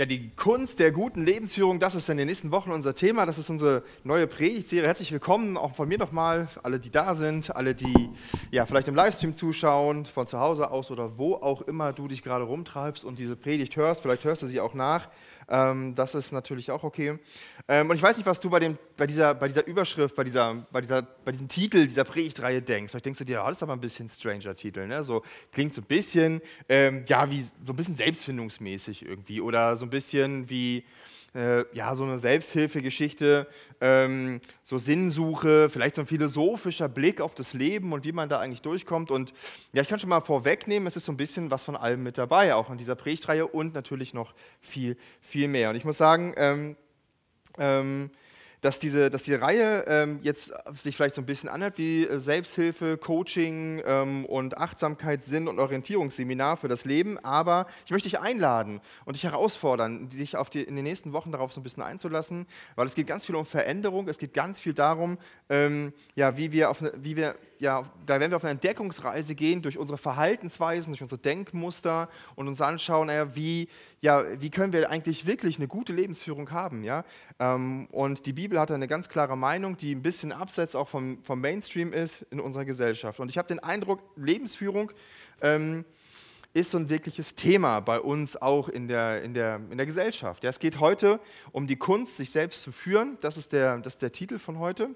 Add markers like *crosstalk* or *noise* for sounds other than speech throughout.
Ja, die Kunst der guten Lebensführung, das ist in den nächsten Wochen unser Thema. Das ist unsere neue Predigtserie. Herzlich willkommen, auch von mir nochmal, alle, die da sind, alle, die ja, vielleicht im Livestream zuschauen, von zu Hause aus oder wo auch immer du dich gerade rumtreibst und diese Predigt hörst. Vielleicht hörst du sie auch nach. Ähm, das ist natürlich auch okay. Ähm, und ich weiß nicht, was du bei, dem, bei, dieser, bei dieser Überschrift, bei, dieser, bei, dieser, bei diesem Titel dieser Predigtreihe denkst. Vielleicht denkst du dir, oh, das ist aber ein bisschen stranger Titel. Ne? So, klingt so ein bisschen, ähm, ja, wie so ein bisschen selbstfindungsmäßig irgendwie. Oder so ein bisschen wie äh, ja, so eine Selbsthilfegeschichte, ähm, so Sinnsuche, vielleicht so ein philosophischer Blick auf das Leben und wie man da eigentlich durchkommt. Und ja, ich kann schon mal vorwegnehmen, es ist so ein bisschen was von allem mit dabei, auch in dieser Predigtreihe und natürlich noch viel, viel mehr. Und ich muss sagen, ähm, ähm, dass diese, dass die Reihe ähm, jetzt sich vielleicht so ein bisschen anhört wie äh, Selbsthilfe, Coaching ähm, und Achtsamkeit, Sinn und Orientierungsseminar für das Leben. Aber ich möchte dich einladen und dich herausfordern, dich auf die, in den nächsten Wochen darauf so ein bisschen einzulassen, weil es geht ganz viel um Veränderung, es geht ganz viel darum, ähm, ja, wie wir, auf, wie wir ja, da werden wir auf eine Entdeckungsreise gehen durch unsere Verhaltensweisen, durch unsere Denkmuster und uns anschauen, naja, wie, ja, wie können wir eigentlich wirklich eine gute Lebensführung haben. Ja? Ähm, und die Bibel hat eine ganz klare Meinung, die ein bisschen abseits auch vom, vom Mainstream ist in unserer Gesellschaft. Und ich habe den Eindruck, Lebensführung ähm, ist so ein wirkliches Thema bei uns auch in der, in der, in der Gesellschaft. Ja, es geht heute um die Kunst, sich selbst zu führen. Das ist der, das ist der Titel von heute.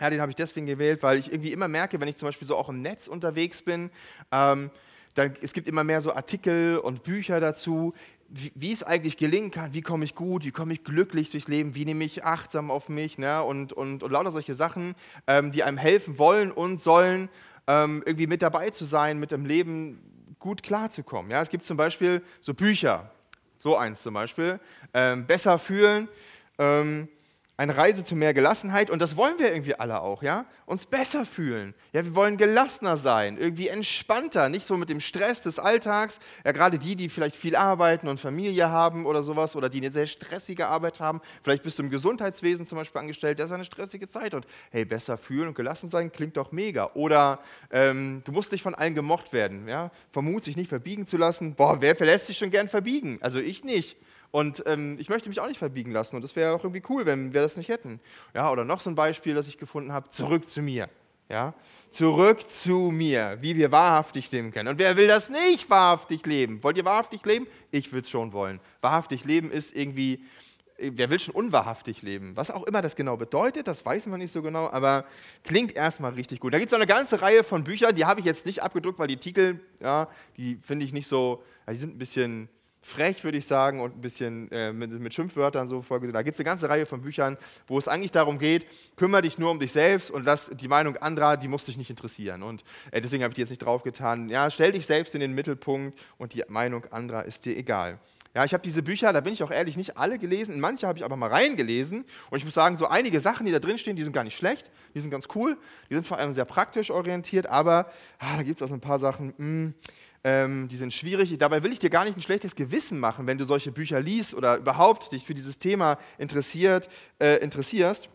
Ja, den habe ich deswegen gewählt, weil ich irgendwie immer merke, wenn ich zum Beispiel so auch im Netz unterwegs bin, ähm, dann, es gibt immer mehr so Artikel und Bücher dazu, wie, wie, es eigentlich gelingen kann, wie komme ich gut, wie komme ich glücklich durchs Leben, wie nehme ich achtsam auf mich ne? und, und, und lauter solche Sachen, ähm, die einem helfen wollen und sollen, ähm, irgendwie mit dabei zu sein, mit dem Leben gut klarzukommen. Ja? Es gibt zum Beispiel so Bücher, so eins zum Beispiel, ähm, Besser fühlen. Ähm, eine Reise zu mehr Gelassenheit und das wollen wir irgendwie alle auch, ja? Uns besser fühlen. Ja, wir wollen gelassener sein, irgendwie entspannter, nicht so mit dem Stress des Alltags. Ja, gerade die, die vielleicht viel arbeiten und Familie haben oder sowas oder die eine sehr stressige Arbeit haben. Vielleicht bist du im Gesundheitswesen zum Beispiel angestellt, das ist eine stressige Zeit und hey, besser fühlen und gelassen sein klingt doch mega. Oder ähm, du musst nicht von allen gemocht werden, ja? Vermut sich nicht verbiegen zu lassen. Boah, wer verlässt sich schon gern verbiegen? Also ich nicht. Und ähm, ich möchte mich auch nicht verbiegen lassen. Und das wäre auch irgendwie cool, wenn wir das nicht hätten. Ja, oder noch so ein Beispiel, das ich gefunden habe: zurück zu mir. Ja, zurück zu mir, wie wir wahrhaftig leben können. Und wer will das nicht wahrhaftig leben? Wollt ihr wahrhaftig leben? Ich würde es schon wollen. Wahrhaftig leben ist irgendwie, wer will schon unwahrhaftig leben? Was auch immer das genau bedeutet, das weiß man nicht so genau, aber klingt erstmal richtig gut. Da gibt es eine ganze Reihe von Büchern, die habe ich jetzt nicht abgedruckt, weil die Titel, ja, die finde ich nicht so, die sind ein bisschen frech, würde ich sagen, und ein bisschen äh, mit, mit, Schimpfwörtern so vorgesehen. Da gibt es eine ganze Reihe von Büchern, wo es eigentlich darum geht, kümmere dich nur um dich selbst und lass die Meinung anderer, die muss dich nicht interessieren. Und äh, deswegen habe ich die jetzt nicht draufgetan. Ja, stell dich selbst in den Mittelpunkt und die Meinung anderer ist dir egal. Ja, ich habe diese Bücher, da bin ich auch ehrlich, nicht alle gelesen. Manche habe ich aber mal reingelesen. Und ich muss sagen, so einige Sachen, die da drin stehen, die sind gar nicht schlecht. Die sind ganz cool. Die sind vor allem sehr praktisch orientiert. Aber ah, da gibt es also ein paar Sachen, mh, hm, ähm, die sind schwierig. Dabei will ich dir gar nicht ein schlechtes Gewissen machen, wenn du solche Bücher liest oder überhaupt dich für dieses Thema interessiert, äh, interessierst.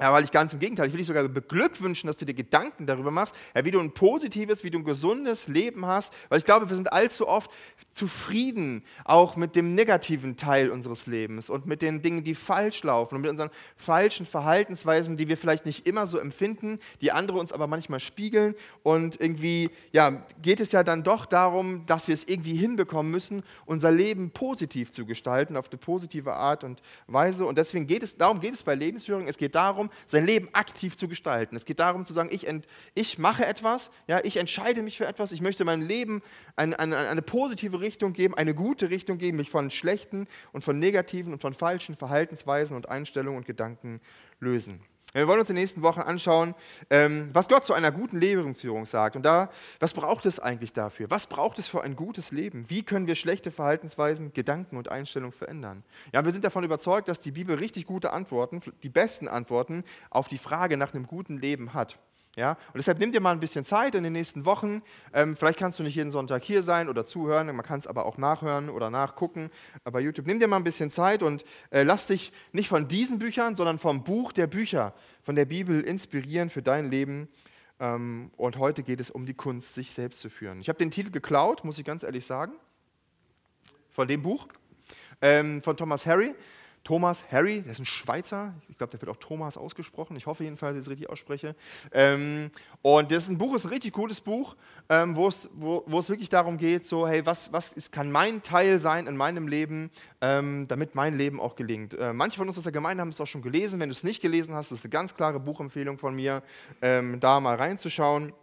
Ja, weil ich ganz im Gegenteil, ich will dich sogar beglückwünschen, dass du dir Gedanken darüber machst, ja, wie du ein positives, wie du ein gesundes Leben hast, weil ich glaube, wir sind allzu oft zufrieden, auch mit dem negativen Teil unseres Lebens und mit den Dingen, die falsch laufen und mit unseren falschen Verhaltensweisen, die wir vielleicht nicht immer so empfinden, die andere uns aber manchmal spiegeln und irgendwie, ja, geht es ja dann doch darum, dass wir es irgendwie hinbekommen müssen, unser Leben positiv zu gestalten, auf eine positive Art und Weise und deswegen geht es, darum geht es bei Lebensführung, es geht darum, darum, sein Leben aktiv zu gestalten. Es geht darum zu sagen, ich, ent, ich mache etwas, ja, ich entscheide mich für etwas, ich möchte mein Leben eine, eine, eine positive Richtung geben, eine gute Richtung geben, mich von schlechten und von negativen und von falschen Verhaltensweisen und Einstellungen und Gedanken lösen. Wir wollen uns in den nächsten Wochen anschauen, ähm, was Gott zu einer guten Lebensführung sagt. Und da, was braucht es eigentlich dafür? Was braucht es für ein gutes Leben? Wie können wir schlechte Verhaltensweisen, Gedanken und Einstellungen verändern? Ja, wir sind davon überzeugt, dass die Bibel richtig gute Antworten, die besten Antworten auf die Frage nach einem guten Leben hat. Ja? Und deshalb nimm dir mal ein bisschen Zeit in den nächsten Wochen. Ähm, vielleicht kannst du nicht jeden Sonntag hier sein oder zuhören, man kann es aber auch nachhören oder nachgucken bei YouTube. Nimm dir mal ein bisschen Zeit und äh, lass dich nicht von diesen Büchern, sondern vom Buch der Bücher, von der Bibel inspirieren für dein Leben. Ähm, und heute geht es um die Kunst, sich selbst zu führen. Ich habe den Titel geklaut, muss ich ganz ehrlich sagen, von dem Buch. ähm, von Thomas Harry. Thomas Harry, der ist ein Schweizer, ich glaube, der wird auch Thomas ausgesprochen, ich hoffe jedenfalls, dass ich es richtig ausspreche. Ähm, und das ist ein Buch, ist ein richtig cooles Buch, ähm, wo, es, wo, es wirklich darum geht, so, hey, was, was ist, kann mein Teil sein in meinem Leben, ähm, damit mein Leben auch gelingt. Äh, manche von uns aus der Gemeinde haben es auch schon gelesen, wenn du es nicht gelesen hast, das ist eine ganz klare Buchempfehlung von mir, ähm, da mal reinzuschauen.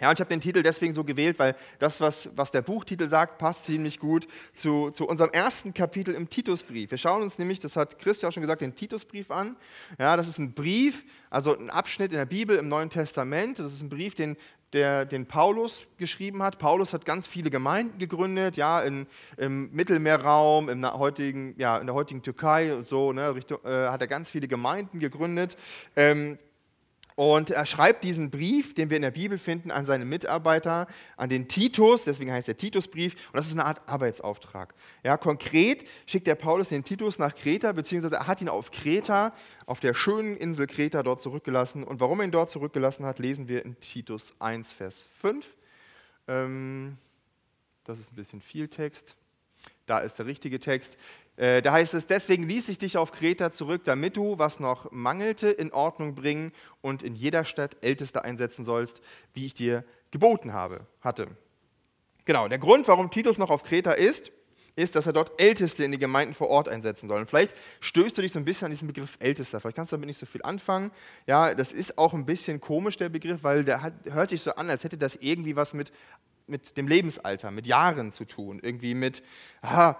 Ja, und ich habe den Titel deswegen so gewählt, weil das, was, was der Buchtitel sagt, passt ziemlich gut zu, zu unserem ersten Kapitel im Titusbrief. Wir schauen uns nämlich, das hat Christian auch schon gesagt, den Titusbrief an. Ja, das ist ein Brief, also ein Abschnitt in der Bibel im Neuen Testament. Das ist ein Brief, den, der, den Paulus geschrieben hat. Paulus hat ganz viele Gemeinden gegründet, ja, in, im Mittelmeerraum, im heutigen, ja, in der heutigen Türkei und so, ne, Richtung, äh, hat er ganz viele Gemeinden gegründet. Ähm, und er schreibt diesen Brief, den wir in der Bibel finden, an seine Mitarbeiter, an den Titus, deswegen heißt der Titusbrief, und das ist eine Art Arbeitsauftrag. Ja, konkret schickt der Paulus den Titus nach Kreta, beziehungsweise er hat ihn auf Kreta, auf der schönen Insel Kreta dort zurückgelassen. Und warum er ihn dort zurückgelassen hat, lesen wir in Titus 1, Vers 5. Ähm, das ist ein bisschen viel Text. Da ist der richtige Text. Äh, da heißt es, deswegen ließ ich dich auf Kreta zurück, damit du, was noch mangelte, in Ordnung bringen und in jeder Stadt Älteste einsetzen sollst, wie ich dir geboten habe, hatte. Genau, der Grund, warum Titus noch auf Kreta ist, ist, dass er dort Älteste in die Gemeinden vor Ort einsetzen soll. Und vielleicht stößt du dich so ein bisschen an diesen Begriff Ältester. Vielleicht kannst du damit nicht so viel anfangen. Ja, das ist auch ein bisschen komisch, der Begriff, weil der hat, hört sich so an, als hätte das irgendwie was mit, mit dem Lebensalter, mit Jahren zu tun. Irgendwie mit, aha,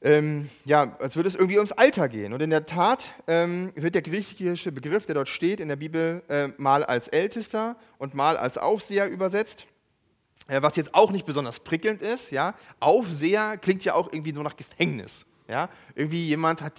ähm, ja, als würde es irgendwie ums Alter gehen. Und in der Tat ähm, wird der griechische Begriff, der dort steht in der Bibel, äh, mal als Ältester und mal als Aufseher übersetzt. Äh, was jetzt auch nicht besonders prickelnd ist. Ja? Aufseher klingt ja auch irgendwie nur nach Gefängnis. Ja? Irgendwie jemand hat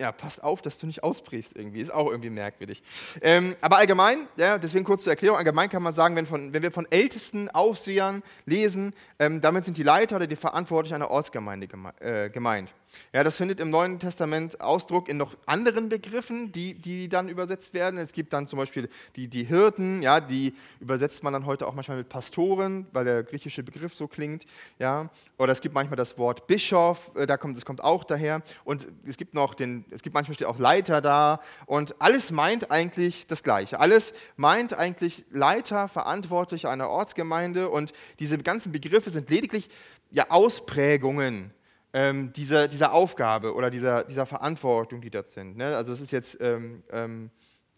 ja, passt auf, dass du nicht ausbrichst irgendwie. Ist auch irgendwie merkwürdig. Ähm, aber allgemein, ja, deswegen kurz zur Erklärung, allgemein kann man sagen, wenn, von, wenn wir von ältesten Aufsehern lesen, ähm, damit sind die Leiter oder die Verantwortlichen einer Ortsgemeinde geme äh, gemeint. Ja, das findet im Neuen Testament Ausdruck in noch anderen Begriffen, die, die dann übersetzt werden. Es gibt dann zum Beispiel die, die Hirten, ja, die übersetzt man dann heute auch manchmal mit Pastoren, weil der griechische Begriff so klingt. Ja. Oder es gibt manchmal das Wort Bischof, äh, da kommt, das kommt auch daher. Und es gibt noch den, es gibt manchmal steht auch Leiter da. Und alles meint eigentlich das Gleiche. Alles meint eigentlich Leiter, Verantwortlicher einer Ortsgemeinde. Und diese ganzen Begriffe sind lediglich ja, Ausprägungen ähm, dieser, dieser Aufgabe oder dieser, dieser Verantwortung, die dort sind. Ne? Also es ist jetzt, ähm, ähm,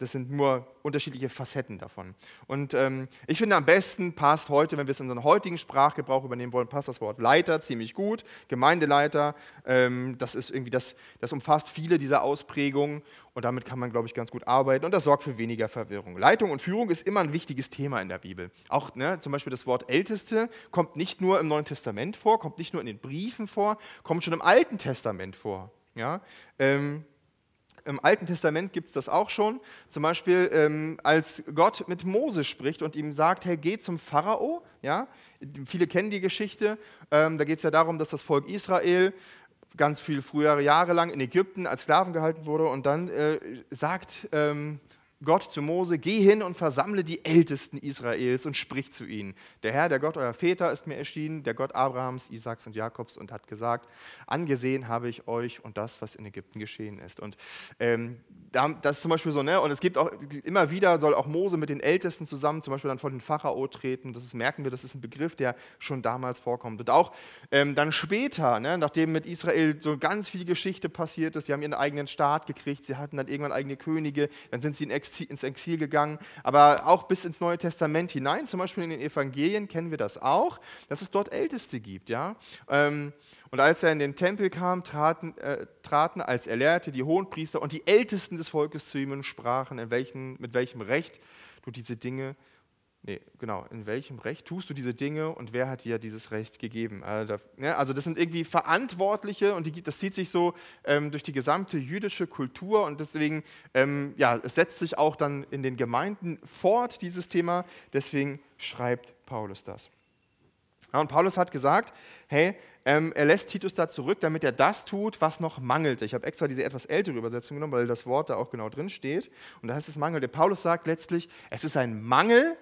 das sind nur unterschiedliche Facetten davon. Und ähm, ich finde am besten passt heute, wenn wir es in unseren heutigen Sprachgebrauch übernehmen wollen, passt das Wort Leiter ziemlich gut. Gemeindeleiter, ähm, das ist irgendwie, das, das umfasst viele dieser Ausprägungen und damit kann man, glaube ich, ganz gut arbeiten und das sorgt für weniger Verwirrung. Leitung und Führung ist immer ein wichtiges Thema in der Bibel. Auch ne, zum Beispiel das Wort Älteste kommt nicht nur im Neuen Testament vor, kommt nicht nur in den Briefen vor, kommt schon im Alten Testament vor. Ja? Ähm, im Alten Testament gibt es das auch schon. Zum Beispiel, ähm, als Gott mit Mose spricht und ihm sagt: Hey, geh zum Pharao. Ja? Viele kennen die Geschichte. Ähm, da geht es ja darum, dass das Volk Israel ganz frühere Jahre lang in Ägypten als Sklaven gehalten wurde. Und dann äh, sagt ähm, Gott zu Mose, geh hin und versammle die Ältesten Israels und sprich zu ihnen. Der Herr, der Gott eurer Väter ist mir erschienen, der Gott Abrahams, Isaaks und Jakobs und hat gesagt, angesehen habe ich euch und das, was in Ägypten geschehen ist. Und ähm, das ist zum Beispiel so, ne? und es gibt auch immer wieder, soll auch Mose mit den Ältesten zusammen zum Beispiel dann vor den Pharao treten. Das ist, merken wir, das ist ein Begriff, der schon damals vorkommt. Und auch ähm, dann später, ne? nachdem mit Israel so ganz viel Geschichte passiert ist, sie haben ihren eigenen Staat gekriegt, sie hatten dann irgendwann eigene Könige, dann sind sie in Exil ins Exil gegangen, aber auch bis ins Neue Testament hinein, zum Beispiel in den Evangelien kennen wir das auch, dass es dort Älteste gibt. Ja? Ähm, und als er in den Tempel kam, traten, äh, traten als er lehrte die Hohenpriester und die Ältesten des Volkes zu ihm und sprachen, welchen, mit welchem Recht du diese Dinge Nee, genau. In welchem Recht tust du diese Dinge und wer hat dir dieses Recht gegeben? Also, das sind irgendwie Verantwortliche und die, das zieht sich so ähm, durch die gesamte jüdische Kultur und deswegen, ähm, ja, es setzt sich auch dann in den Gemeinden fort, dieses Thema. Deswegen schreibt Paulus das. Ja, und Paulus hat gesagt, hey, ähm, er lässt Titus da zurück, damit er das tut, was noch mangelte. Ich habe extra diese etwas ältere Übersetzung genommen, weil das Wort da auch genau drin steht. Und da heißt es mangelte. Paulus sagt letztlich, es ist ein Mangel,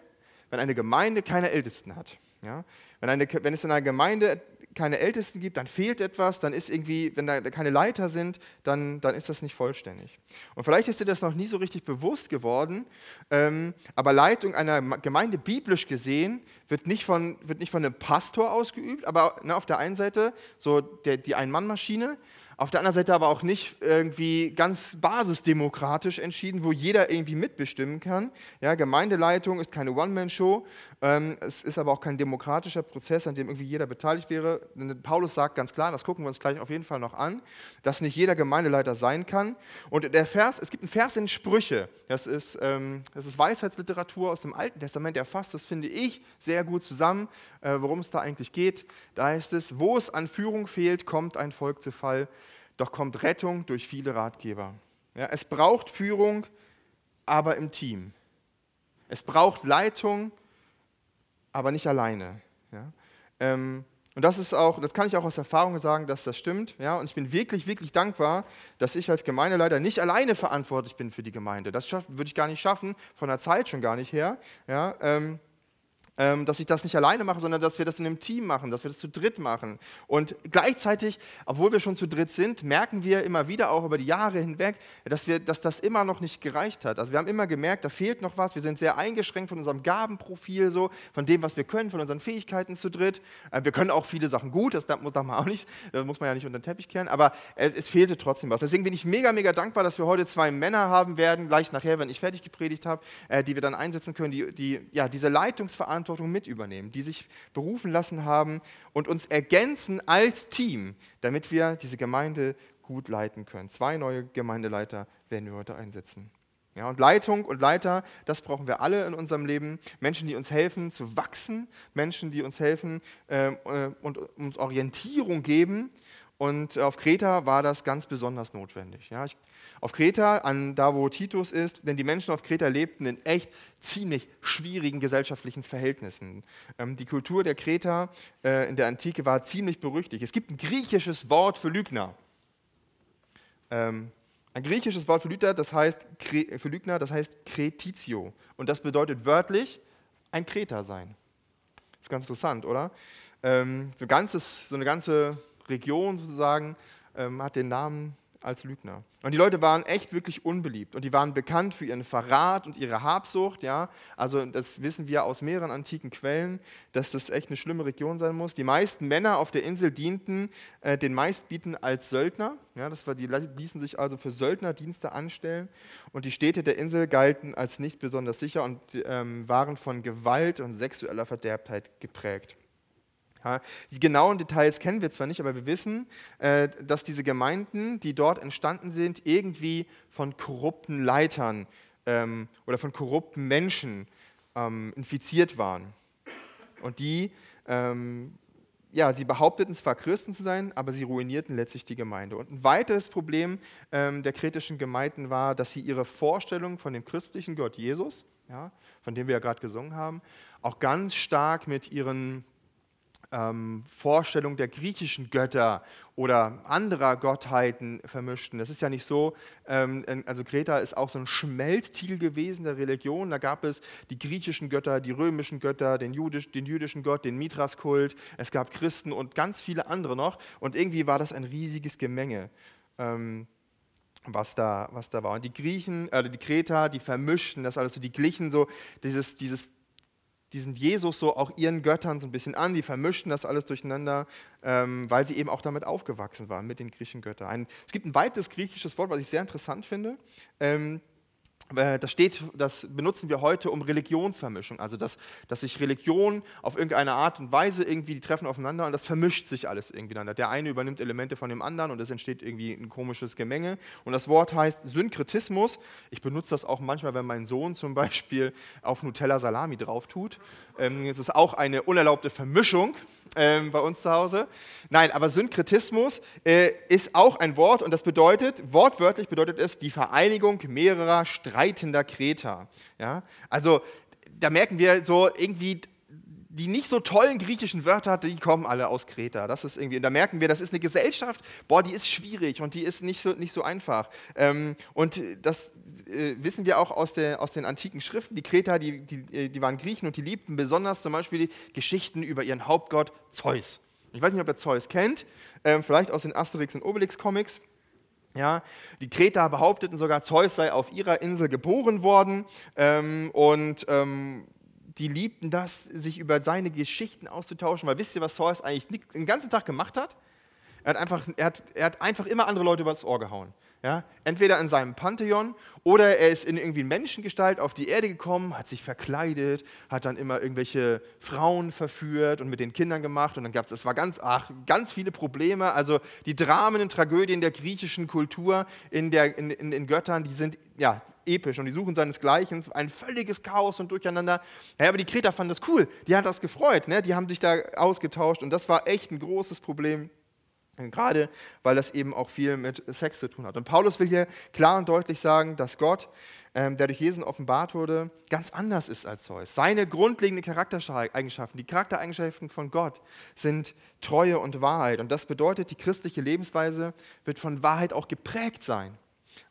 wenn eine Gemeinde keine Ältesten hat. Ja? Wenn, eine, wenn es in einer Gemeinde keine Ältesten gibt, dann fehlt etwas, dann ist irgendwie, wenn da keine Leiter sind, dann, dann ist das nicht vollständig. Und vielleicht ist dir das noch nie so richtig bewusst geworden, ähm, aber Leitung einer Gemeinde biblisch gesehen wird nicht von, wird nicht von einem Pastor ausgeübt, aber ne, auf der einen Seite so der, die Ein-Mann-Maschine, auf der anderen Seite aber auch nicht irgendwie ganz basisdemokratisch entschieden, wo jeder irgendwie mitbestimmen kann. Ja, Gemeindeleitung ist keine One-Man-Show, ähm, es ist aber auch kein demokratischer Prozess, an dem irgendwie jeder beteiligt wäre. Paulus sagt ganz klar, das gucken wir uns gleich auf jeden Fall noch an, dass nicht jeder Gemeindeleiter sein kann. Und der Vers, es gibt einen Vers in Sprüche, das ist, ähm, das ist Weisheitsliteratur aus dem Alten Testament, der fasst, das finde ich, sehr gut zusammen, äh, worum es da eigentlich geht. Da heißt es, wo es an Führung fehlt, kommt ein Volk zu Fall doch kommt Rettung durch viele Ratgeber. Ja, es braucht Führung, aber im Team. Es braucht Leitung, aber nicht alleine. Ja? Ähm, und das ist auch, das kann ich auch aus Erfahrung sagen, dass das stimmt. Ja? Und ich bin wirklich, wirklich dankbar, dass ich als Gemeindeleiter nicht alleine verantwortlich bin für die Gemeinde. Das würde ich gar nicht schaffen, von der Zeit schon gar nicht her. Ja? Ähm, dass ich das nicht alleine mache, sondern dass wir das in einem Team machen, dass wir das zu dritt machen. Und gleichzeitig, obwohl wir schon zu dritt sind, merken wir immer wieder auch über die Jahre hinweg, dass, wir, dass das immer noch nicht gereicht hat. Also wir haben immer gemerkt, da fehlt noch was. Wir sind sehr eingeschränkt von unserem Gabenprofil, so, von dem, was wir können, von unseren Fähigkeiten zu dritt. Äh, wir können auch viele Sachen gut, das darf man auch nicht, das muss man ja nicht unter den Teppich kehren, aber äh, es fehlte trotzdem was. Deswegen bin ich mega, mega dankbar, dass wir heute zwei Männer haben werden, gleich nachher, wenn ich fertig gepredigt habe, äh, die wir dann einsetzen können, die, die ja, diese Leitungsverantwortung Verantwortung mit übernehmen, die sich berufen lassen haben und uns ergänzen als Team, damit wir diese Gemeinde gut leiten können. Zwei neue Gemeindeleiter werden wir heute einsetzen. Ja, und Leitung und Leiter, das brauchen wir alle in unserem Leben. Menschen, die uns helfen zu wachsen, Menschen, die uns helfen ähm, äh, und uns Orientierung geben. Und auf Kreta war das ganz besonders notwendig. Ja, ich auf Kreta, an da wo Titus ist, denn die Menschen auf Kreta lebten in echt ziemlich schwierigen gesellschaftlichen Verhältnissen. Ähm, die Kultur der Kreta äh, in der Antike war ziemlich berüchtigt. Es gibt ein griechisches Wort für Lügner. Ähm, ein griechisches Wort für Lügner, das heißt, für Lügner, das heißt Kretitio. Und das bedeutet wörtlich ein Kreter sein. Ist ganz interessant, oder? Ähm, so, ganzes, so eine ganze Region sozusagen ähm, hat den Namen als Lügner. Und die Leute waren echt wirklich unbeliebt und die waren bekannt für ihren Verrat und ihre Habsucht. Ja? Also das wissen wir aus mehreren antiken Quellen, dass das echt eine schlimme Region sein muss. Die meisten Männer auf der Insel dienten äh, den meistbieten als Söldner. Ja, das war, die ließen sich also für Söldnerdienste anstellen und die Städte der Insel galten als nicht besonders sicher und ähm, waren von Gewalt und sexueller Verderbtheit geprägt. Ja, die genauen Details kennen wir zwar nicht, aber wir wissen, äh, dass diese Gemeinden, die dort entstanden sind, irgendwie von korrupten Leitern ähm, oder von korrupten Menschen ähm, infiziert waren. Und die, ähm, ja, sie behaupteten zwar Christen zu sein, aber sie ruinierten letztlich die Gemeinde. Und ein weiteres Problem ähm, der kritischen Gemeinden war, dass sie ihre Vorstellung von dem christlichen Gott Jesus, ja, von dem wir ja gerade gesungen haben, auch ganz stark mit ihren ähm, Vorstellung der griechischen Götter oder anderer Gottheiten vermischten. Das ist ja nicht so, ähm, also Kreta ist auch so ein Schmelztiegel gewesen der Religion. Da gab es die griechischen Götter, die römischen Götter, den, Jüdisch, den jüdischen Gott, den Mithraskult, es gab Christen und ganz viele andere noch. Und irgendwie war das ein riesiges Gemenge. Ähm, was da, was da war. Und die Griechen, äh, die Kreter, die vermischten das alles so, die glichen so dieses, dieses diesen Jesus so auch ihren Göttern so ein bisschen an, die vermischten das alles durcheinander, ähm, weil sie eben auch damit aufgewachsen waren, mit den griechischen Göttern. Ein, es gibt ein weites griechisches Wort, was ich sehr interessant finde. Ähm, äh, das steht, das benutzen wir heute um Religionsvermischung, also dass, dass sich Religion auf irgendeine Art und Weise irgendwie, die treffen aufeinander und das vermischt sich alles irgendwie dann. Der eine übernimmt Elemente von dem anderen und es entsteht irgendwie ein komisches Gemenge. Und das Wort heißt Synkretismus. Ich benutze das auch manchmal, wenn mein Sohn zum Beispiel auf Nutella Salami drauf tut. Ähm, das ist auch eine unerlaubte Vermischung ähm, bei uns zu Hause. Nein, aber Synkretismus äh, ist auch ein Wort und das bedeutet, wortwörtlich bedeutet es die Vereinigung mehrerer streitender Kreter. Ja? Also da merken wir so irgendwie, die nicht so tollen griechischen Wörter, die kommen alle aus Kreta. Das ist irgendwie, und da merken wir, das ist eine Gesellschaft, boah, die ist schwierig und die ist nicht so, nicht so einfach. Ähm, und das äh, wissen wir auch aus, der, aus den antiken Schriften. Die Kreter, die, die, äh, die waren Griechen und die liebten besonders zum Beispiel die Geschichten über ihren Hauptgott Zeus. Ich weiß nicht, ob ihr Zeus kennt, ähm, vielleicht aus den Asterix und Obelix Comics. Ja, die Kreter behaupteten sogar, Zeus sei auf ihrer Insel geboren worden ähm, und ähm, die liebten das, sich über seine Geschichten auszutauschen, weil wisst ihr, was Zeus eigentlich den ganzen Tag gemacht hat? Er hat einfach, er hat, er hat einfach immer andere Leute übers Ohr gehauen. Ja? Entweder in seinem Pantheon oder er ist in irgendwie Menschengestalt auf die Erde gekommen, hat sich verkleidet, hat dann immer irgendwelche Frauen verführt und mit den Kindern gemacht und dann gab es, es war ganz, ach, ganz viele Probleme. Also die Dramen und Tragödien der griechischen Kultur in, der, in, in, in Göttern, die sind ja episch und die suchen seinesgleichen, ein völliges Chaos und Durcheinander. Ja, aber die Kreter fanden das cool, die hat das gefreut, ne? die haben sich da ausgetauscht und das war echt ein großes Problem Gerade weil das eben auch viel mit Sex zu tun hat. Und Paulus will hier klar und deutlich sagen, dass Gott, ähm, der durch Jesus offenbart wurde, ganz anders ist als Zeus. Seine grundlegenden Charaktereigenschaften, die Charaktereigenschaften von Gott sind Treue und Wahrheit. Und das bedeutet, die christliche Lebensweise wird von Wahrheit auch geprägt sein,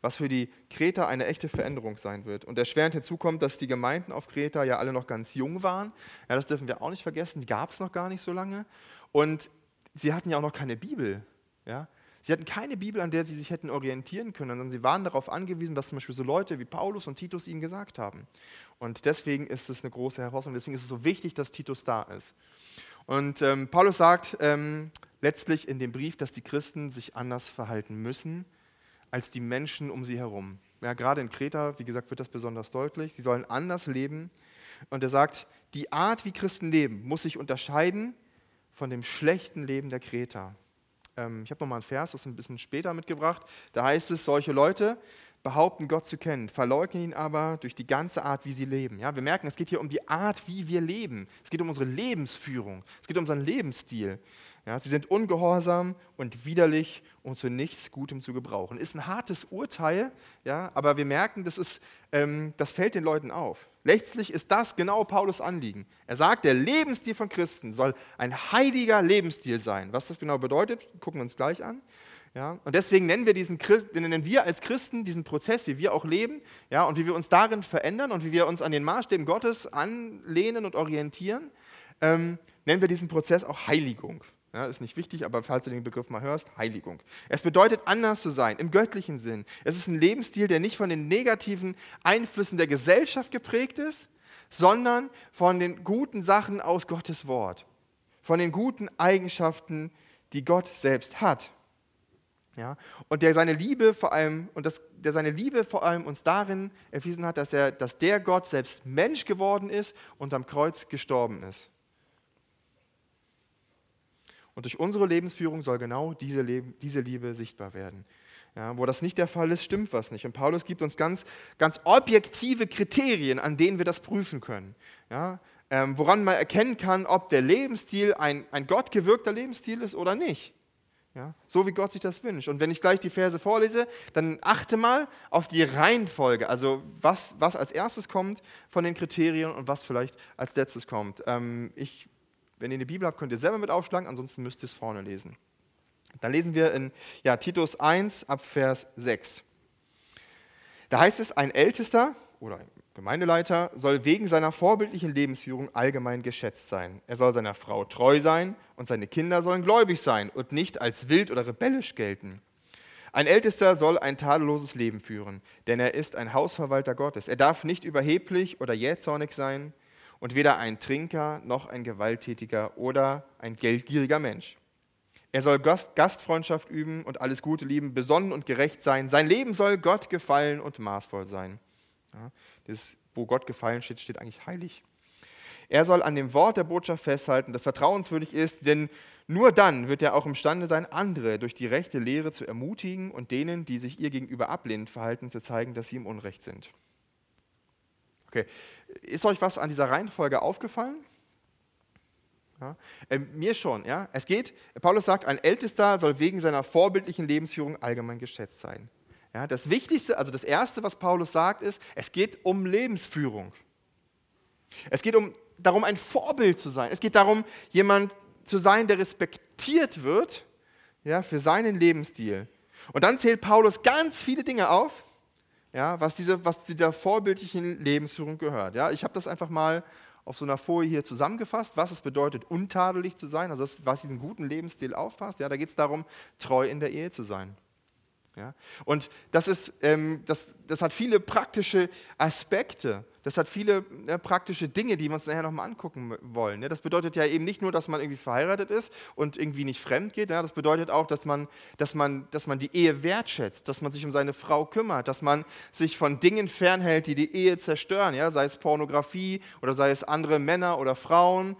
was für die Kreter eine echte Veränderung sein wird. Und erschwerend hinzu kommt, dass die Gemeinden auf Kreta ja alle noch ganz jung waren. Ja, das dürfen wir auch nicht vergessen, die gab es noch gar nicht so lange. Und sie hatten ja auch noch keine Bibel. Ja? Sie hatten keine Bibel, an der sie sich hätten orientieren können, sondern sie waren darauf angewiesen, was zum Beispiel so Leute wie Paulus und Titus ihnen gesagt haben. Und deswegen ist es eine große Herausforderung, deswegen ist es so wichtig, dass Titus da ist. Und ähm, Paulus sagt ähm, letztlich in dem Brief, dass die Christen sich anders verhalten müssen als die Menschen um sie herum. Ja, gerade in Kreta, wie gesagt, wird das besonders deutlich. Sie sollen anders leben. Und er sagt, die Art, wie Christen leben, muss sich unterscheiden von dem schlechten Leben der Kreter. Ähm, ich habe nochmal einen Vers, das ist ein bisschen später mitgebracht. Da heißt es, solche Leute behaupten, Gott zu kennen, verleugnen ihn aber durch die ganze Art, wie sie leben. Ja, wir merken, es geht hier um die Art, wie wir leben. Es geht um unsere Lebensführung. Es geht um unseren Lebensstil. Ja, sie sind ungehorsam und widerlich und zu nichts Gutem zu gebrauchen. Ist ein hartes Urteil, ja, aber wir merken, das, ist, ähm, das fällt den Leuten auf. Letztlich ist das genau Paulus Anliegen. Er sagt, der Lebensstil von Christen soll ein heiliger Lebensstil sein. Was das genau bedeutet, gucken wir uns gleich an. Ja, und deswegen nennen wir, diesen nennen wir als Christen diesen Prozess, wie wir auch leben ja, und wie wir uns darin verändern und wie wir uns an den Maßstäben Gottes anlehnen und orientieren, ähm, nennen wir diesen Prozess auch Heiligung. Ja, ist nicht wichtig, aber falls du den Begriff mal hörst, Heiligung. Es bedeutet, anders zu sein, im göttlichen Sinn. Es ist ein Lebensstil, der nicht von den negativen Einflüssen der Gesellschaft geprägt ist, sondern von den guten Sachen aus Gottes Wort, von den guten Eigenschaften, die Gott selbst hat. Ja, und der seine Liebe vor allem und das, der seine Liebe vor allem uns darin erwiesen hat, dass er, dass der Gott selbst Mensch geworden ist und am Kreuz gestorben ist. Und durch unsere Lebensführung soll genau diese, Leben, diese Liebe sichtbar werden. Ja, wo das nicht der Fall ist, stimmt was nicht. Und Paulus gibt uns ganz, ganz objektive Kriterien, an denen wir das prüfen können. Ja, ähm, woran man erkennen kann, ob der Lebensstil ein, ein gottgewirkter Lebensstil ist oder nicht. Ja, so wie Gott sich das wünscht. Und wenn ich gleich die Verse vorlese, dann achte mal auf die Reihenfolge, also was, was als erstes kommt von den Kriterien und was vielleicht als letztes kommt. Ähm, ich wenn ihr eine Bibel habt, könnt ihr selber mit aufschlagen, ansonsten müsst ihr es vorne lesen. Dann lesen wir in ja, Titus 1 ab Vers 6. Da heißt es, ein Ältester oder ein Gemeindeleiter soll wegen seiner vorbildlichen Lebensführung allgemein geschätzt sein. Er soll seiner Frau treu sein und seine Kinder sollen gläubig sein und nicht als wild oder rebellisch gelten. Ein Ältester soll ein tadelloses Leben führen, denn er ist ein Hausverwalter Gottes. Er darf nicht überheblich oder jähzornig sein, und weder ein Trinker noch ein gewalttätiger oder ein geldgieriger Mensch. Er soll Gast, Gastfreundschaft üben und alles Gute lieben, besonnen und gerecht sein. Sein Leben soll Gott gefallen und maßvoll sein. Ja, das, wo Gott gefallen steht, steht eigentlich heilig. Er soll an dem Wort der Botschaft festhalten, das vertrauenswürdig ist, denn nur dann wird er auch imstande sein, andere durch die rechte Lehre zu ermutigen und denen, die sich ihr gegenüber ablehnend verhalten, zu zeigen, dass sie im Unrecht sind. Okay, ist euch was an dieser Reihenfolge aufgefallen? Ja, äh, mir schon, ja. Es geht, Paulus sagt, ein Ältester soll wegen seiner vorbildlichen Lebensführung allgemein geschätzt sein. Ja, das Wichtigste, also das Erste, was Paulus sagt, ist, es geht um Lebensführung. Es geht um, darum, ein Vorbild zu sein. Es geht darum, jemand zu sein, der respektiert wird ja, für seinen Lebensstil. Und dann zählt Paulus ganz viele Dinge auf, ja, was, diese, was dieser vorbildlichen Lebensführung gehört. Ja, ich habe das einfach mal auf so einer Folie hier zusammengefasst, was es bedeutet, untadelig zu sein, also was diesen guten Lebensstil aufpasst. Ja, da geht es darum, treu in der Ehe zu sein. Ja? Und das, ist, ähm, das, das hat viele praktische Aspekte. Das hat viele äh, praktische Dinge, die wir uns nachher nochmal angucken wollen. Ne? Das bedeutet ja eben nicht nur, dass man irgendwie verheiratet ist und irgendwie nicht fremd geht. Ja? Das bedeutet auch, dass man, dass, man, dass man die Ehe wertschätzt, dass man sich um seine Frau kümmert, dass man sich von Dingen fernhält, die die Ehe zerstören. Ja? Sei es Pornografie oder sei es andere Männer oder Frauen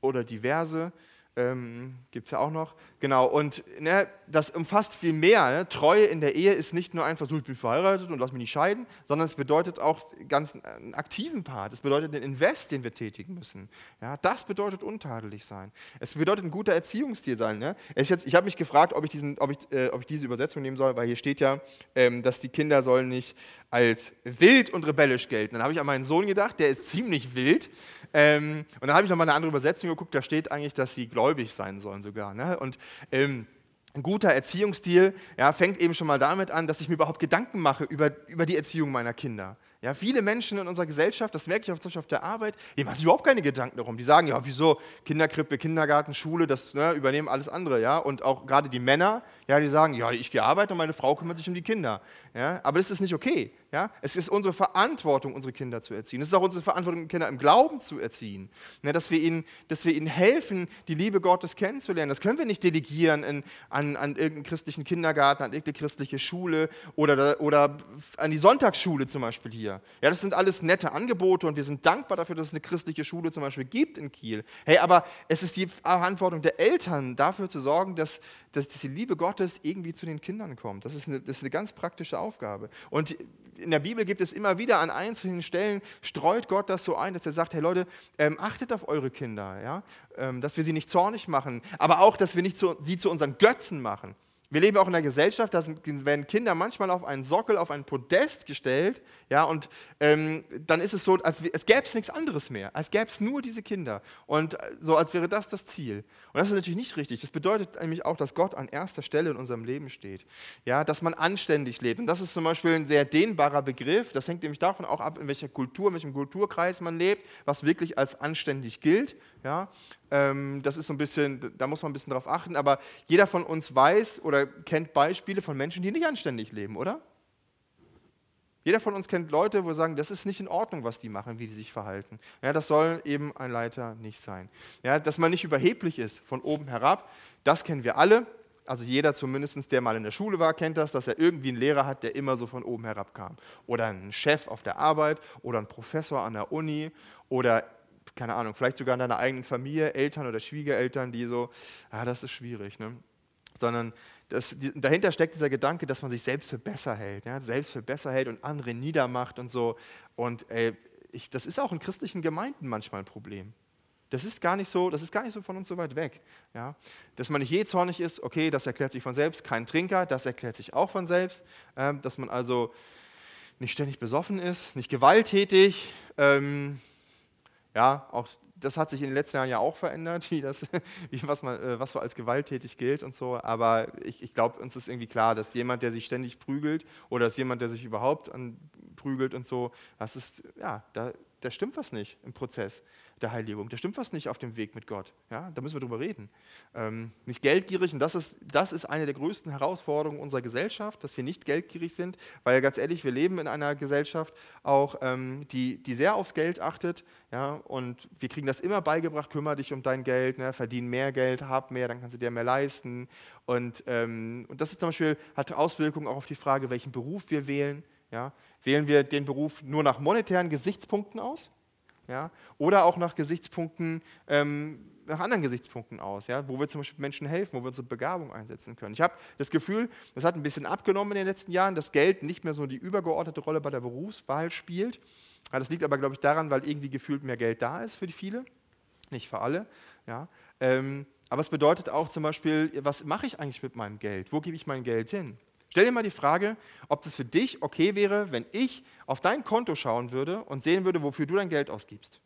oder diverse. Ähm, Gibt es ja auch noch. Genau, und ne, das umfasst viel mehr. Ne? Treue in der Ehe ist nicht nur einfach so, ich bin verheiratet und lass mich nicht scheiden, sondern es bedeutet auch ganz einen aktiven Part. Es bedeutet den Invest, den wir tätigen müssen. Ja, das bedeutet untadelig sein. Es bedeutet ein guter Erziehungsstil sein. Ne? Jetzt, ich habe mich gefragt, ob ich, diesen, ob, ich, äh, ob ich diese Übersetzung nehmen soll, weil hier steht ja, ähm, dass die Kinder sollen nicht als wild und rebellisch gelten. Dann habe ich an meinen Sohn gedacht, der ist ziemlich wild. Ähm, und dann habe ich nochmal eine andere Übersetzung geguckt, da steht eigentlich, dass sie gläubig sein sollen sogar. Ne? Und ähm, ein guter Erziehungsstil ja, fängt eben schon mal damit an, dass ich mir überhaupt Gedanken mache über, über die Erziehung meiner Kinder. Ja, viele Menschen in unserer Gesellschaft, das merke ich auch zum Beispiel auf der Arbeit, die machen sich überhaupt keine Gedanken darum. Die sagen, ja, wieso Kinderkrippe, Kindergarten, Schule, das ne, übernehmen alles andere. Ja? Und auch gerade die Männer, ja, die sagen, ja, ich gehe arbeiten und meine Frau kümmert sich um die Kinder. Ja? Aber das ist nicht okay. Ja? Es ist unsere Verantwortung, unsere Kinder zu erziehen. Es ist auch unsere Verantwortung, Kinder im Glauben zu erziehen. Ja, dass, wir ihnen, dass wir ihnen helfen, die Liebe Gottes kennenzulernen. Das können wir nicht delegieren in, an, an irgendeinen christlichen Kindergarten, an irgendeine christliche Schule oder, oder an die Sonntagsschule zum Beispiel hier. Ja, das sind alles nette Angebote und wir sind dankbar dafür, dass es eine christliche Schule zum Beispiel gibt in Kiel. Hey, aber es ist die Verantwortung der Eltern, dafür zu sorgen, dass, dass die Liebe Gottes irgendwie zu den Kindern kommt. Das ist eine, das ist eine ganz praktische Aufgabe. Und in der Bibel gibt es immer wieder an einzelnen Stellen, streut Gott das so ein, dass er sagt, hey Leute, ähm, achtet auf eure Kinder, ja? Ähm, dass wir sie nicht zornig machen, aber auch, dass wir nicht zu, sie zu unseren Götzen machen. Wir leben auch in einer Gesellschaft, da werden Kinder manchmal auf einen Sockel, auf ein Podest gestellt, ja, und ähm, dann ist es so, als, als gäbe es nichts anderes mehr, als gäbe es nur diese Kinder und äh, so, als wäre das das Ziel. Und das ist natürlich nicht richtig. Das bedeutet nämlich auch, dass Gott an erster Stelle in unserem Leben steht, ja, dass man anständig lebt. Und das ist zum Beispiel ein sehr dehnbarer Begriff. Das hängt nämlich davon auch ab, in welcher Kultur, in welchem Kulturkreis man lebt, was wirklich als anständig gilt. Ja, ähm, das ist so ein bisschen, da muss man ein bisschen drauf achten. Aber jeder von uns weiß oder kennt Beispiele von Menschen, die nicht anständig leben, oder? Jeder von uns kennt Leute, wo wir sagen, das ist nicht in Ordnung, was die machen, wie die sich verhalten. Ja, das soll eben ein Leiter nicht sein. Ja, dass man nicht überheblich ist von oben herab, das kennen wir alle. Also jeder zumindest, der mal in der Schule war, kennt das, dass er irgendwie einen Lehrer hat, der immer so von oben herab kam. Oder einen Chef auf der Arbeit oder einen Professor an der Uni oder keine Ahnung, vielleicht sogar in deiner eigenen Familie, Eltern oder Schwiegereltern, die so, ah, das ist schwierig, ne? sondern das, die, dahinter steckt dieser Gedanke, dass man sich selbst für besser hält, ja? selbst für besser hält und andere niedermacht und so. Und ey, ich, das ist auch in christlichen Gemeinden manchmal ein Problem. Das ist gar nicht so, das ist gar nicht so von uns so weit weg. Ja? Dass man nicht je zornig ist, okay, das erklärt sich von selbst. Kein Trinker, das erklärt sich auch von selbst. Ähm, dass man also nicht ständig besoffen ist, nicht gewalttätig, ähm, ja, auch das hat sich in den letzten Jahren ja auch verändert, *laughs* wie das, wie was, man, äh, was so als gewalttätig gilt und so. Aber ich, ich glaube, uns ist irgendwie klar, dass jemand, der sich ständig prügelt oder dass jemand, der sich überhaupt prügelt und so, das ist, ja, da, da stimmt was nicht im Prozess der Heiligung. Da stimmt was nicht auf dem Weg mit Gott. Ja, da müssen wir drüber reden. Ähm, nicht geldgierig, und das ist, das ist eine der größten Herausforderungen unserer Gesellschaft, dass wir nicht geldgierig sind, weil ganz ehrlich, wir leben in einer Gesellschaft auch, ähm, die, die sehr aufs Geld achtet. Ja, und wir kriegen das immer beigebracht, kümmere dich um dein Geld, ne, verdien mehr Geld, hab mehr, dann kannst du dir mehr leisten. Und, ähm, und das ist zum Beispiel, hat Auswirkungen auch auf die Frage, welchen Beruf wir wählen. Ja. Wählen wir den Beruf nur nach monetären Gesichtspunkten aus? Ja, oder auch nach Gesichtspunkten, ähm, nach anderen Gesichtspunkten aus, ja, wo wir zum Beispiel Menschen helfen, wo wir unsere Begabung einsetzen können. Ich habe das Gefühl, das hat ein bisschen abgenommen in den letzten Jahren, dass Geld nicht mehr so die übergeordnete Rolle bei der Berufswahl spielt. Das liegt aber, glaube ich, daran, weil irgendwie gefühlt mehr Geld da ist für die viele, nicht für alle. Ja. Ähm, aber es bedeutet auch zum Beispiel, was mache ich eigentlich mit meinem Geld? Wo gebe ich mein Geld hin? Stell dir mal die Frage, ob das für dich okay wäre, wenn ich auf dein Konto schauen würde und sehen würde, wofür du dein Geld ausgibst.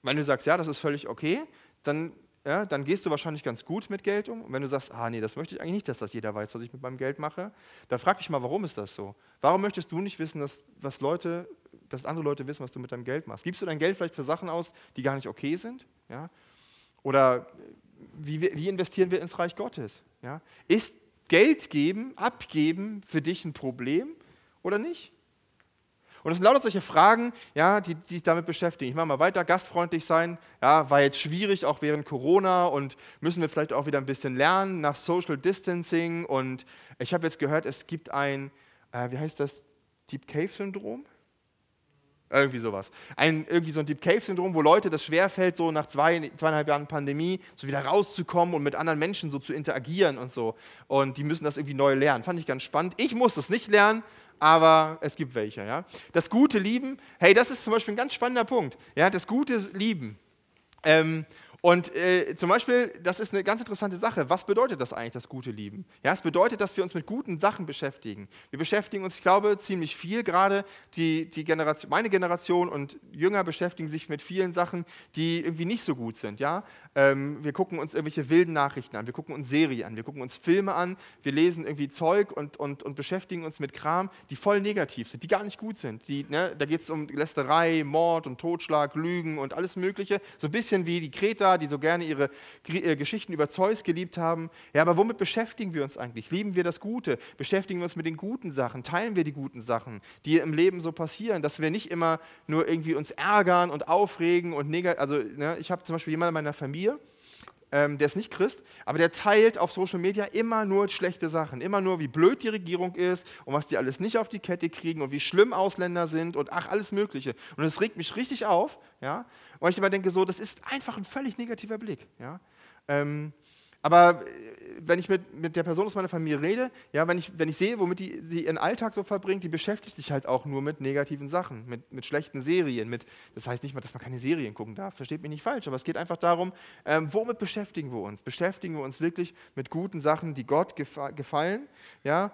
Wenn du sagst, ja, das ist völlig okay, dann, ja, dann gehst du wahrscheinlich ganz gut mit Geld um. Und wenn du sagst, ah nee, das möchte ich eigentlich nicht, dass das jeder weiß, was ich mit meinem Geld mache, dann frag dich mal, warum ist das so? Warum möchtest du nicht wissen, dass, was Leute dass andere Leute wissen, was du mit deinem Geld machst? Gibst du dein Geld vielleicht für Sachen aus, die gar nicht okay sind? Ja? Oder wie, wie investieren wir ins Reich Gottes? Ja? Ist Geld geben, abgeben für dich ein Problem oder nicht? Und es sind lauter solche Fragen, ja, die, die sich damit beschäftigen. Ich mache mal weiter, gastfreundlich sein, ja, war jetzt schwierig, auch während Corona und müssen wir vielleicht auch wieder ein bisschen lernen nach Social Distancing. Und ich habe jetzt gehört, es gibt ein, äh, wie heißt das, Deep Cave Syndrom? Irgendwie sowas. Ein, irgendwie so ein Deep Cave-Syndrom, wo Leute das schwerfällt, so nach zwei, zweieinhalb Jahren Pandemie, so wieder rauszukommen und mit anderen Menschen so zu interagieren und so. Und die müssen das irgendwie neu lernen. Fand ich ganz spannend. Ich muss das nicht lernen, aber es gibt welche. Ja? Das gute Lieben, hey, das ist zum Beispiel ein ganz spannender Punkt. Ja? Das gute Lieben. Ähm, und äh, zum Beispiel, das ist eine ganz interessante Sache. Was bedeutet das eigentlich, das gute Lieben? Ja, es bedeutet, dass wir uns mit guten Sachen beschäftigen. Wir beschäftigen uns, ich glaube, ziemlich viel. Gerade die, die Generation, meine Generation und Jünger beschäftigen sich mit vielen Sachen, die irgendwie nicht so gut sind. Ja? Ähm, wir gucken uns irgendwelche wilden Nachrichten an, wir gucken uns Serien an, wir gucken uns Filme an, wir lesen irgendwie Zeug und, und, und beschäftigen uns mit Kram, die voll negativ sind, die gar nicht gut sind. Die, ne, da geht es um Lästerei, Mord und Totschlag, Lügen und alles Mögliche. So ein bisschen wie die Kreta die so gerne ihre äh, Geschichten über Zeus geliebt haben. Ja, aber womit beschäftigen wir uns eigentlich? Lieben wir das Gute? Beschäftigen wir uns mit den guten Sachen? Teilen wir die guten Sachen, die im Leben so passieren, dass wir nicht immer nur irgendwie uns ärgern und aufregen und negativ. Also, ne, ich habe zum Beispiel jemanden in meiner Familie, ähm, der ist nicht Christ, aber der teilt auf Social Media immer nur schlechte Sachen. Immer nur, wie blöd die Regierung ist und was die alles nicht auf die Kette kriegen und wie schlimm Ausländer sind und ach, alles Mögliche. Und das regt mich richtig auf. Ja? Und ich immer denke, so, das ist einfach ein völlig negativer Blick. Ja? Ähm, aber äh, wenn ich mit, mit der Person aus meiner Familie rede, ja, wenn, ich, wenn ich sehe, womit die, sie ihren Alltag so verbringt, die beschäftigt sich halt auch nur mit negativen Sachen, mit, mit schlechten Serien. Mit, das heißt nicht mal, dass man keine Serien gucken darf, versteht mich nicht falsch, aber es geht einfach darum, ähm, womit beschäftigen wir uns? Beschäftigen wir uns wirklich mit guten Sachen, die Gott gefallen? Ja?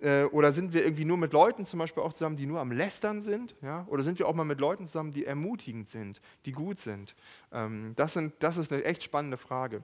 Äh, oder sind wir irgendwie nur mit Leuten zum Beispiel auch zusammen, die nur am Lästern sind? Ja? Oder sind wir auch mal mit Leuten zusammen, die ermutigend sind, die gut sind? Ähm, das, sind das ist eine echt spannende Frage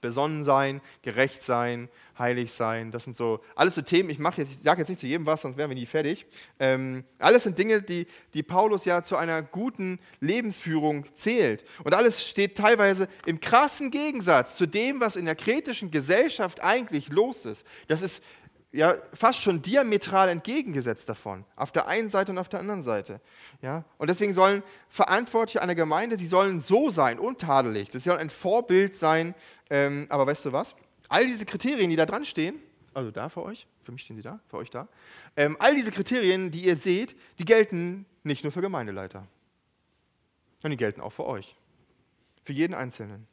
besonnen sein, gerecht sein, heilig sein. Das sind so alles so Themen. Ich jetzt, ich sage jetzt nicht zu jedem was, sonst wären wir nie fertig. Ähm, alles sind Dinge, die, die Paulus ja zu einer guten Lebensführung zählt. Und alles steht teilweise im krassen Gegensatz zu dem, was in der kretischen Gesellschaft eigentlich los ist. Das ist ja, fast schon diametral entgegengesetzt davon. Auf der einen Seite und auf der anderen Seite. Ja? Und deswegen sollen Verantwortliche einer Gemeinde, sie sollen so sein, untadelig. Das soll ein Vorbild sein. Ähm, aber weißt du was? All diese Kriterien, die da dran stehen, also da für euch, für mich stehen sie da, für euch da, ähm, all diese Kriterien, die ihr seht, die gelten nicht nur für Gemeindeleiter, sondern die gelten auch für euch. Für jeden Einzelnen.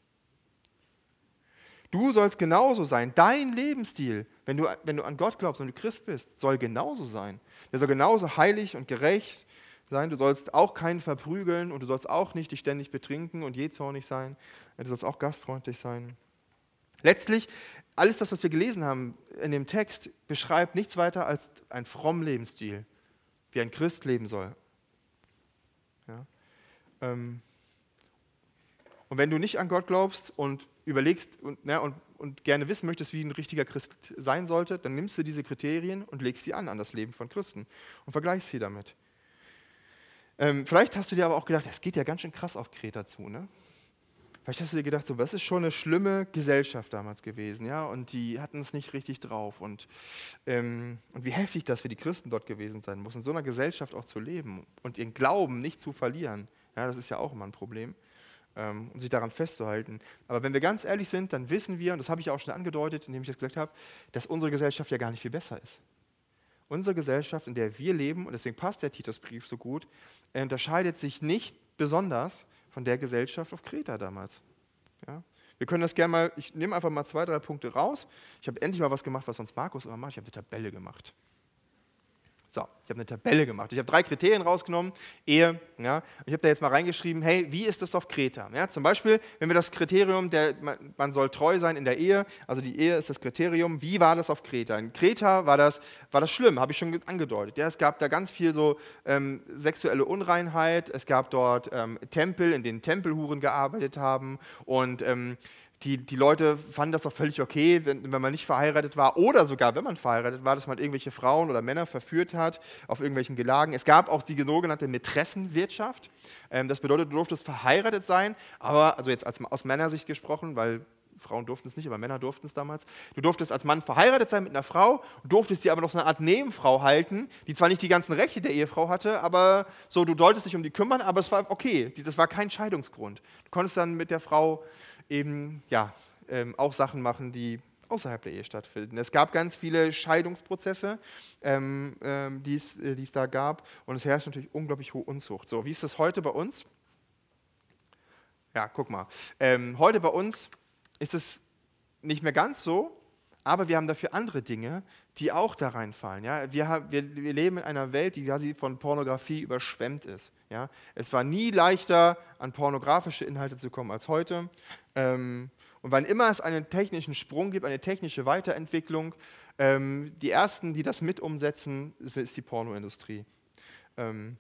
Du sollst genauso sein. Dein Lebensstil, wenn du, wenn du an Gott glaubst und du Christ bist, soll genauso sein. Der soll genauso heilig und gerecht sein. Du sollst auch keinen verprügeln und du sollst auch nicht dich ständig betrinken und jähzornig sein. Du sollst auch gastfreundlich sein. Letztlich, alles das, was wir gelesen haben in dem Text, beschreibt nichts weiter als ein frommen Lebensstil, wie ein Christ leben soll. Ja? Ähm, und wenn du nicht an Gott glaubst und überlegst und, ne, und, und gerne wissen möchtest, wie ein richtiger Christ sein sollte, dann nimmst du diese Kriterien und legst sie an an das Leben von Christen und vergleichst sie damit. Ähm, vielleicht hast du dir aber auch gedacht, das geht ja ganz schön krass auf Kreta zu. Ne? Vielleicht hast du dir gedacht, so, das ist schon eine schlimme Gesellschaft damals gewesen, ja, und die hatten es nicht richtig drauf. Und, ähm, und wie heftig das für die Christen dort gewesen sein muss, in so einer Gesellschaft auch zu leben und ihren Glauben nicht zu verlieren. Ja, das ist ja auch immer ein Problem ähm, und sich daran festzuhalten. Aber wenn wir ganz ehrlich sind, dann wissen wir, und das habe ich auch schon angedeutet, indem ich das gesagt habe, dass unsere Gesellschaft ja gar nicht viel besser ist. Unsere Gesellschaft, in der wir leben, und deswegen passt der Titusbrief so gut, unterscheidet sich nicht besonders von der Gesellschaft auf Kreta damals. Ja? Wir können das gerne mal, ich nehme einfach mal zwei, drei Punkte raus. Ich habe endlich mal was gemacht, was sonst Markus immer macht. Ich habe eine Tabelle gemacht. So, ich habe eine Tabelle gemacht. Ich habe drei Kriterien rausgenommen. Ehe, ja. Ich habe da jetzt mal reingeschrieben, hey, wie ist das auf Kreta? Ja, zum Beispiel, wenn wir das Kriterium, der, man soll treu sein in der Ehe, also die Ehe ist das Kriterium, wie war das auf Kreta? In Kreta war das, war das schlimm, habe ich schon angedeutet. Ja, es gab da ganz viel so ähm, sexuelle Unreinheit. Es gab dort ähm, Tempel, in denen Tempelhuren gearbeitet haben und ähm, die, die Leute fanden das auch völlig okay, wenn, wenn man nicht verheiratet war oder sogar, wenn man verheiratet war, dass man irgendwelche Frauen oder Männer verführt hat auf irgendwelchen Gelagen. Es gab auch die sogenannte Mätressenwirtschaft. Ähm, das bedeutet, du durftest verheiratet sein, aber, also jetzt als, aus Männersicht gesprochen, weil Frauen durften es nicht, aber Männer durften es damals. Du durftest als Mann verheiratet sein mit einer Frau, durftest sie aber noch so eine Art Nebenfrau halten, die zwar nicht die ganzen Rechte der Ehefrau hatte, aber so, du solltest dich um die kümmern, aber es war okay. Das war kein Scheidungsgrund. Du konntest dann mit der Frau eben ja, ähm, auch Sachen machen, die außerhalb der Ehe stattfinden. Es gab ganz viele Scheidungsprozesse, ähm, ähm, die äh, es da gab und es herrscht natürlich unglaublich hohe Unzucht. So, wie ist das heute bei uns? Ja, guck mal. Ähm, heute bei uns ist es nicht mehr ganz so, aber wir haben dafür andere Dinge, die auch da reinfallen. Ja? Wir, wir, wir leben in einer Welt, die quasi von Pornografie überschwemmt ist. Ja? Es war nie leichter, an pornografische Inhalte zu kommen als heute. Ähm, und wann immer es einen technischen Sprung gibt, eine technische Weiterentwicklung, ähm, die ersten, die das mit umsetzen, ist die Pornoindustrie. Ähm,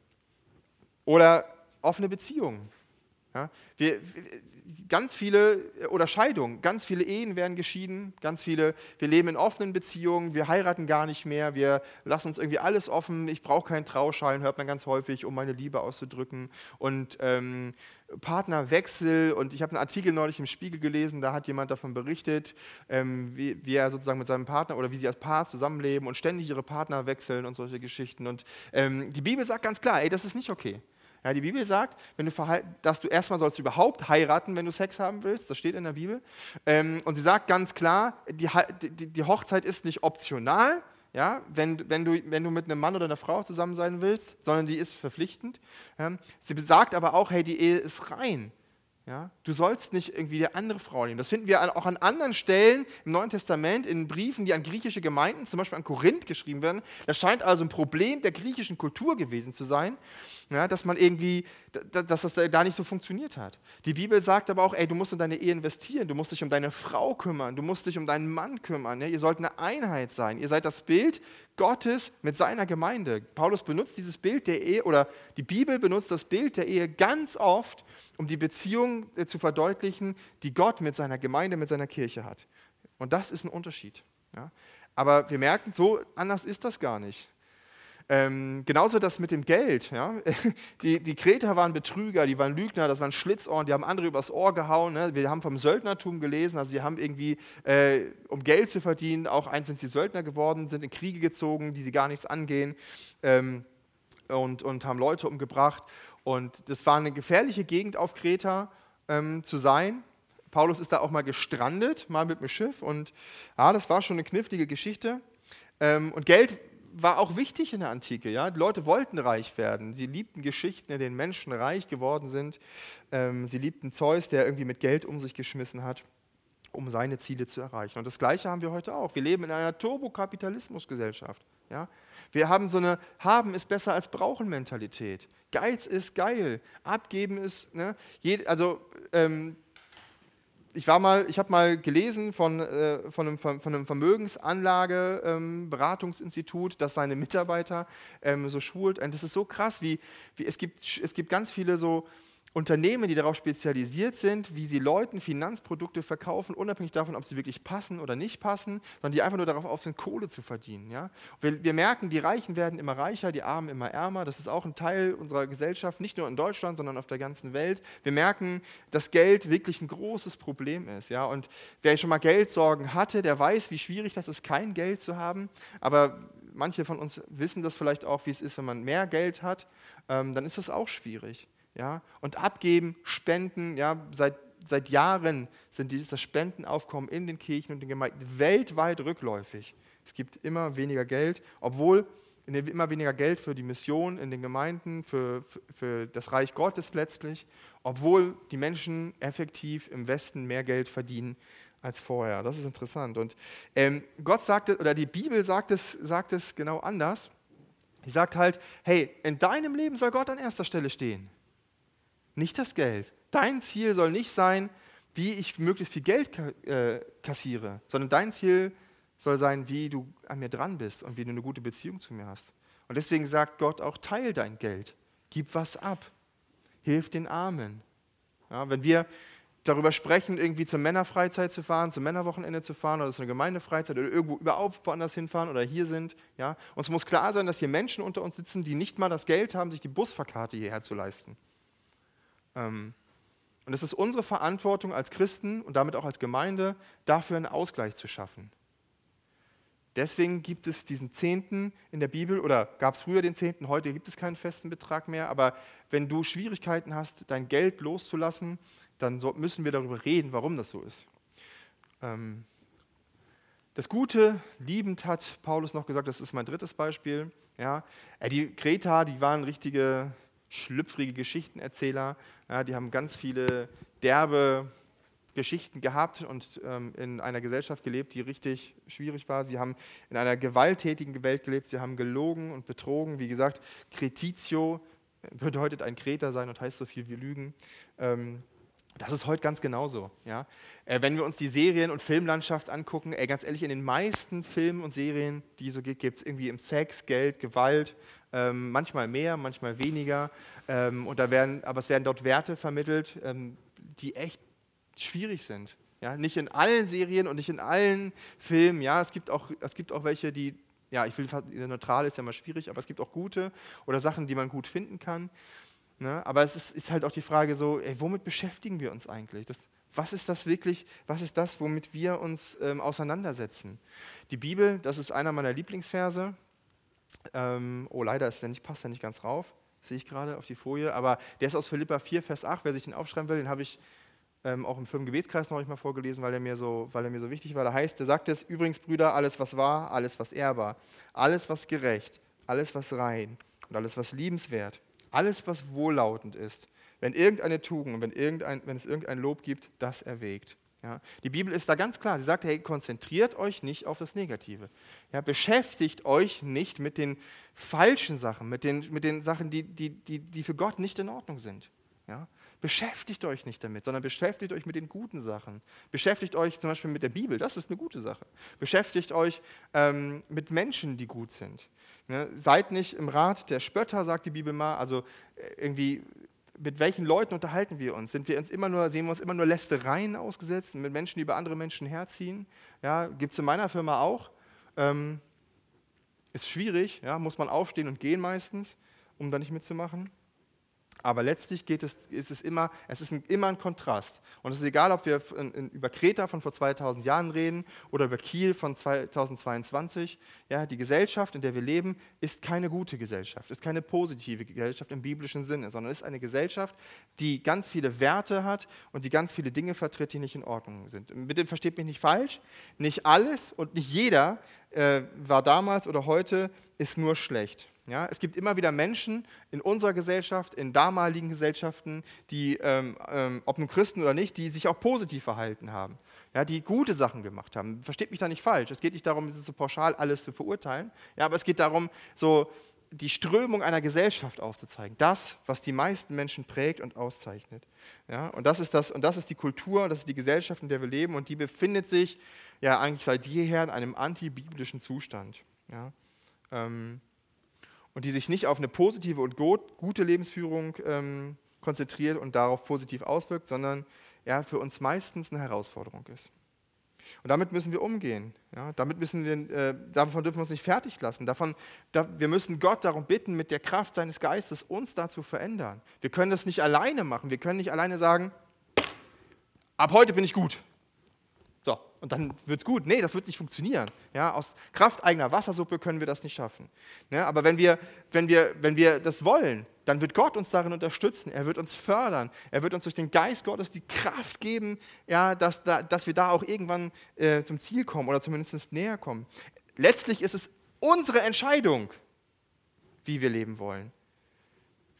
oder offene Beziehungen. Ja, wir, ganz viele, oder Scheidungen, ganz viele Ehen werden geschieden, ganz viele, wir leben in offenen Beziehungen, wir heiraten gar nicht mehr, wir lassen uns irgendwie alles offen, ich brauche keinen Trauschein, hört man ganz häufig, um meine Liebe auszudrücken. Und ähm, Partnerwechsel, und ich habe einen Artikel neulich im Spiegel gelesen, da hat jemand davon berichtet, ähm, wie, wie, er sozusagen mit seinem Partner oder wie sie als Paar zusammenleben und ständig ihre Partner wechseln und solche Geschichten. Und ähm, die Bibel sagt ganz klar, ey, das ist nicht okay. Ja, die Bibel sagt, wenn du dass du erstmal sollst überhaupt heiraten, wenn du Sex haben willst. Das steht in der Bibel. Ähm, und sie sagt ganz klar, die, die, die Hochzeit ist nicht optional, ja, wenn, wenn, du, wenn du mit einem Mann oder einer Frau zusammen sein willst, sondern die ist verpflichtend. Ähm, sie sagt aber auch, hey, die Ehe ist rein. Ja? Du sollst nicht irgendwie die andere Frau nehmen. Das finden wir auch an anderen Stellen im Neuen Testament, in Briefen, die an griechische Gemeinden, zum Beispiel an Korinth geschrieben werden. Das scheint also ein Problem der griechischen Kultur gewesen zu sein, ja, dass man irgendwie, dass das da nicht so funktioniert hat. Die Bibel sagt aber auch, ey, du musst in deine Ehe investieren, du musst dich um deine Frau kümmern, du musst dich um deinen Mann kümmern. Ja? Ihr sollt eine Einheit sein. Ihr seid das Bild Gottes mit seiner Gemeinde. Paulus benutzt dieses Bild der Ehe oder die Bibel benutzt das Bild der Ehe ganz oft um die Beziehung äh, zu verdeutlichen, die Gott mit seiner Gemeinde, mit seiner Kirche hat. Und das ist ein Unterschied. Ja? Aber wir merken, so anders ist das gar nicht. Ähm, genauso das mit dem Geld. Ja? *laughs* Die, die Kreter waren Betrüger, die waren Lügner, das waren Schlitzohren, die haben andere übers Ohr gehauen. Ne? Wir haben vom Söldnertum gelesen, also sie haben irgendwie, äh, um Geld zu verdienen, auch einzeln die Söldner geworden, sind in Kriege gezogen, die sie gar nichts angehen ähm, und, und haben Leute umgebracht. Und das war eine gefährliche Gegend auf Kreta ähm, zu sein. Paulus ist da auch mal gestrandet, mal mit dem Schiff. Und ja, das war schon eine knifflige Geschichte. Ähm, und Geld war auch wichtig in der Antike. Ja? Die Leute wollten reich werden. Sie liebten Geschichten, in denen Menschen reich geworden sind. Ähm, sie liebten Zeus, der irgendwie mit Geld um sich geschmissen hat, um seine Ziele zu erreichen. Und das Gleiche haben wir heute auch. Wir leben in einer Turbokapitalismusgesellschaft. Ja? Wir haben so eine Haben ist besser als Brauchen Mentalität. Geiz ist geil. Abgeben ist, ne? also ähm, ich war mal, ich habe mal gelesen von, äh, von, einem, von einem Vermögensanlageberatungsinstitut, ähm, das seine Mitarbeiter ähm, so schult. Und das ist so krass, wie, wie es, gibt, es gibt ganz viele so Unternehmen, die darauf spezialisiert sind, wie sie Leuten Finanzprodukte verkaufen, unabhängig davon, ob sie wirklich passen oder nicht passen, sondern die einfach nur darauf auf sind, Kohle zu verdienen. Ja? Wir, wir, merken, die Reichen werden immer reicher, die Armen immer ärmer. Das ist auch ein Teil unserer Gesellschaft, nicht nur in Deutschland, sondern auf der ganzen Welt. Wir merken, dass Geld wirklich ein großes Problem ist. Ja? Und wer schon mal Geldsorgen hatte, der weiß, wie schwierig das ist, kein Geld zu haben. Aber manche von uns wissen das vielleicht auch, wie es ist, wenn man mehr Geld hat. Ähm, dann ist das auch schwierig. Ja? Und abgeben, spenden, ja, seit, seit Jahren sind dieses, das Spendenaufkommen in den Kirchen und den Gemeinden weltweit rückläufig. Es gibt immer weniger Geld, obwohl immer weniger Geld für die Mission in den Gemeinden, für, für, für, das Reich Gottes letztlich, obwohl die Menschen effektiv im Westen mehr Geld verdienen als vorher. Das ist interessant. Und ähm, Gott sagt oder die Bibel sagt es, sagt es genau anders. Die sagt halt, hey, in deinem Leben soll Gott an erster Stelle stehen nicht das Geld. Dein Ziel soll nicht sein, wie ich möglichst viel Geld äh, kassiere, sondern dein Ziel soll sein, wie du an mir dran bist und wie du eine gute Beziehung zu mir hast. Und deswegen sagt Gott auch, teil dein Geld, gib was ab, hilf den Armen. Ja, wenn wir darüber sprechen, irgendwie zur Männerfreizeit zu fahren, zum Männerwochenende zu fahren oder zu einer Gemeindefreizeit oder irgendwo überhaupt woanders hinfahren oder hier sind. Ja? Uns muss klar sein, dass hier Menschen unter uns sitzen, die nicht mal das Geld haben, sich die Busfahrkarte hierher zu leisten. Ähm, und es ist unsere Verantwortung als Christen und damit auch als Gemeinde, dafür einen Ausgleich zu schaffen. Deswegen gibt es diesen Zehnten in der Bibel oder gab es früher den Zehnten, heute gibt es keinen festen Betrag mehr. Aber wenn du Schwierigkeiten hast, dein Geld loszulassen, dann müssen wir darüber reden, warum das so ist. Ähm, das Gute, liebend hat Paulus noch gesagt, das ist mein drittes Beispiel. Ja, äh, die Kreta, die waren richtige schlüpfrige Geschichtenerzähler. Ja, die haben ganz viele derbe Geschichten gehabt und ähm, in einer Gesellschaft gelebt, die richtig schwierig war. Sie haben in einer gewalttätigen Welt gelebt. Sie haben gelogen und betrogen. Wie gesagt, Cretitio bedeutet ein Kreter sein und heißt so viel wie Lügen. Ähm, das ist heute ganz genauso. Ja? Äh, wenn wir uns die Serien- und Filmlandschaft angucken, ey, ganz ehrlich, in den meisten Filmen und Serien, die es so gibt, gibt es irgendwie im Sex, Geld, Gewalt, ähm, manchmal mehr, manchmal weniger. Ähm, und da werden, aber es werden dort Werte vermittelt, ähm, die echt schwierig sind. Ja, nicht in allen Serien und nicht in allen Filmen. Ja, es gibt auch, es gibt auch welche, die, ja, ich will neutral ist ja mal schwierig, aber es gibt auch gute oder Sachen, die man gut finden kann. Ne? Aber es ist, ist, halt auch die Frage so, ey, womit beschäftigen wir uns eigentlich? Das, was ist das wirklich, was ist das, womit wir uns ähm, auseinandersetzen? Die Bibel, das ist einer meiner Lieblingsverse. Ähm, oh, leider ist der nicht, passt der nicht ganz rauf, sehe ich gerade auf die Folie, aber der ist aus Philippa 4, Vers 8. Wer sich den aufschreiben will, den habe ich ähm, auch im Firmengebetskreis noch mal vorgelesen, weil er, mir so, er mir so wichtig war. Da heißt, er sagt es, übrigens Brüder, alles was wahr, alles was ehrbar, alles was gerecht, alles was rein und alles was liebenswert, alles was wohllautend ist, wenn irgendeine Tugend und wenn, irgendein, wenn es irgendein Lob gibt, das erwägt. Ja, die Bibel ist da ganz klar. Sie sagt, hey, konzentriert euch nicht auf das Negative. Ja, beschäftigt euch nicht mit den falschen Sachen, mit den, mit den Sachen, die, die, die, die für Gott nicht in Ordnung sind. Ja, Beschäftigt euch nicht damit, sondern beschäftigt euch mit den guten Sachen. Beschäftigt euch zum Beispiel mit der Bibel, das ist eine gute Sache. Beschäftigt euch ähm, mit Menschen, die gut sind. Ne? Seid nicht im Rat der Spötter, sagt die Bibel mal. Also äh, irgendwie, mit welchen Leuten unterhalten wir uns? Sind wir uns immer nur, sehen wir uns immer nur Lästereien ausgesetzt, mit Menschen, die über andere Menschen herziehen? Ja, Gibt es in meiner Firma auch. Ähm, ist schwierig, ja, muss man aufstehen und gehen meistens, um da nicht mitzumachen. Aber letztlich geht es, ist es immer, es ist ein, immer ein Kontrast. Und es ist egal, ob wir in, in, über Kreta von vor 2000 Jahren reden oder über Kiel von 2022. Ja, die Gesellschaft, in der wir leben, ist keine gute Gesellschaft, ist keine positive Gesellschaft im biblischen Sinne, sondern ist eine Gesellschaft, die ganz viele Werte hat und die ganz viele Dinge vertritt, die nicht in Ordnung sind. Bitte versteht mich nicht falsch. Nicht alles und nicht jeder äh, war damals oder heute ist nur schlecht. Ja, es gibt immer wieder Menschen in unserer Gesellschaft, in damaligen Gesellschaften, die, ähm, ähm, ob nun Christen oder nicht, die sich auch positiv verhalten haben, ja, die gute Sachen gemacht haben. Versteht mich da nicht falsch. Es geht nicht darum, so pauschal alles zu verurteilen, ja, aber es geht darum, so die Strömung einer Gesellschaft aufzuzeigen. Das, was die meisten Menschen prägt und auszeichnet. Ja, und, das ist das, und das ist die Kultur, das ist die Gesellschaft, in der wir leben und die befindet sich ja eigentlich seit jeher in einem antibiblischen Zustand. Ja. Ähm, und die sich nicht auf eine positive und gute Lebensführung ähm, konzentriert und darauf positiv auswirkt, sondern ja, für uns meistens eine Herausforderung ist. Und damit müssen wir umgehen. Ja? Damit müssen wir, äh, davon dürfen wir uns nicht fertig lassen. Davon, da, wir müssen Gott darum bitten, mit der Kraft seines Geistes uns dazu verändern. Wir können das nicht alleine machen. Wir können nicht alleine sagen, ab heute bin ich gut. Und dann wird es gut. Nee, das wird nicht funktionieren. Ja, aus Kraft eigener Wassersuppe können wir das nicht schaffen. Ja, aber wenn wir, wenn, wir, wenn wir das wollen, dann wird Gott uns darin unterstützen. Er wird uns fördern. Er wird uns durch den Geist Gottes die Kraft geben, ja, dass, da, dass wir da auch irgendwann äh, zum Ziel kommen oder zumindest näher kommen. Letztlich ist es unsere Entscheidung, wie wir leben wollen.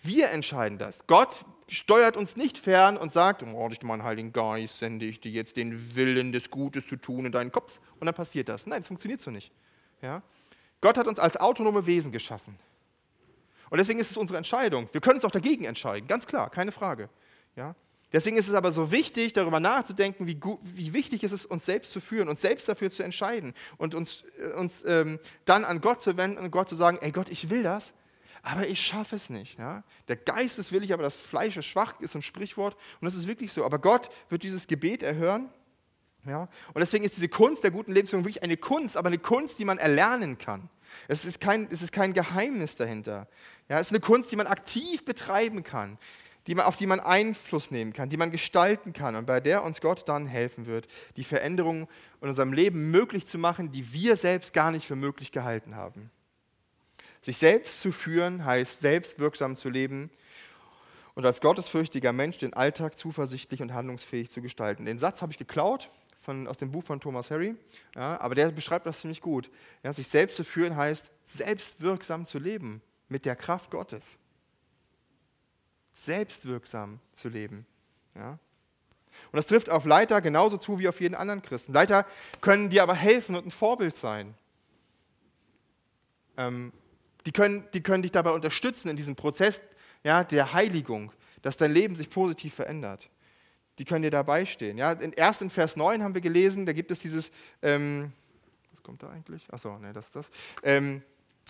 Wir entscheiden das. Gott steuert uns nicht fern und sagt, oh, durch meinen Heiligen Geist sende ich dir jetzt den Willen des Gutes zu tun in deinen Kopf und dann passiert das. Nein, das funktioniert so nicht. Ja? Gott hat uns als autonome Wesen geschaffen. Und deswegen ist es unsere Entscheidung. Wir können uns auch dagegen entscheiden, ganz klar, keine Frage. Ja? Deswegen ist es aber so wichtig, darüber nachzudenken, wie, wie wichtig es ist, uns selbst zu führen, uns selbst dafür zu entscheiden und uns, äh, uns ähm, dann an Gott zu wenden und Gott zu sagen, ey Gott, ich will das, aber ich schaffe es nicht. Ja? Der Geist ist willig, aber das Fleisch ist schwach, ist ein Sprichwort. Und das ist wirklich so. Aber Gott wird dieses Gebet erhören. Ja? Und deswegen ist diese Kunst der guten Lebensführung wirklich eine Kunst, aber eine Kunst, die man erlernen kann. Es ist kein, es ist kein Geheimnis dahinter. Ja, es ist eine Kunst, die man aktiv betreiben kann, die man, auf die man Einfluss nehmen kann, die man gestalten kann und bei der uns Gott dann helfen wird, die Veränderungen in unserem Leben möglich zu machen, die wir selbst gar nicht für möglich gehalten haben. Sich selbst zu führen heißt, selbstwirksam zu leben und als gottesfürchtiger Mensch den Alltag zuversichtlich und handlungsfähig zu gestalten. Den Satz habe ich geklaut von, aus dem Buch von Thomas Harry, ja, aber der beschreibt das ziemlich gut. Ja, sich selbst zu führen heißt, selbstwirksam zu leben mit der Kraft Gottes. Selbstwirksam zu leben. Ja. Und das trifft auf Leiter genauso zu wie auf jeden anderen Christen. Leiter können dir aber helfen und ein Vorbild sein. Ähm, die können, die können dich dabei unterstützen in diesem Prozess ja, der Heiligung, dass dein Leben sich positiv verändert. Die können dir dabei stehen. Ja, erst in Vers 9 haben wir gelesen, da gibt es dieses, ähm, was kommt da eigentlich? Achso, ne, das ist das. Ähm,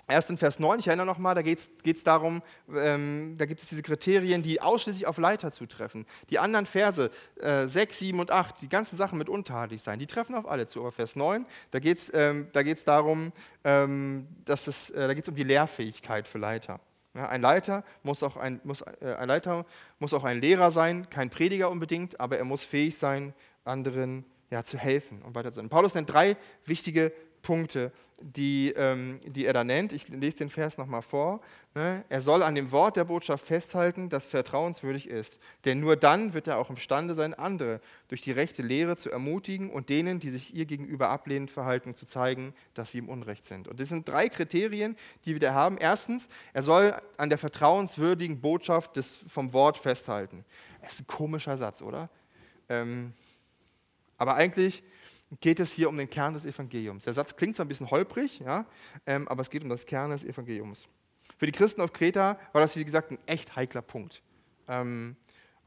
Erst in Vers 9, ich erinnere nochmal, da geht es darum, ähm, da gibt es diese Kriterien, die ausschließlich auf Leiter zutreffen. Die anderen Verse, äh, 6, 7 und 8, die ganzen Sachen mit untadelig sein, die treffen auf alle zu. Aber Vers 9, da geht es ähm, darum, ähm, dass es, äh, da geht es um die Lehrfähigkeit für Leiter. Ja, ein, Leiter muss auch ein, muss, äh, ein Leiter muss auch ein Lehrer sein, kein Prediger unbedingt, aber er muss fähig sein, anderen ja, zu helfen und weiter zu sein. Paulus nennt drei wichtige Punkte, die, ähm, die er da nennt. Ich lese den Vers nochmal vor. Ne? Er soll an dem Wort der Botschaft festhalten, das vertrauenswürdig ist. Denn nur dann wird er auch imstande sein, andere durch die rechte Lehre zu ermutigen und denen, die sich ihr gegenüber ablehnend verhalten, zu zeigen, dass sie im Unrecht sind. Und das sind drei Kriterien, die wir da haben. Erstens, er soll an der vertrauenswürdigen Botschaft des, vom Wort festhalten. Das ist ein komischer Satz, oder? Ähm, aber eigentlich geht es hier um den Kern des Evangeliums. Der Satz klingt zwar ein bisschen holprig, ja, ähm, aber es geht um das Kern des Evangeliums. Für die Christen auf Kreta war das, wie gesagt, ein echt heikler Punkt. Ähm,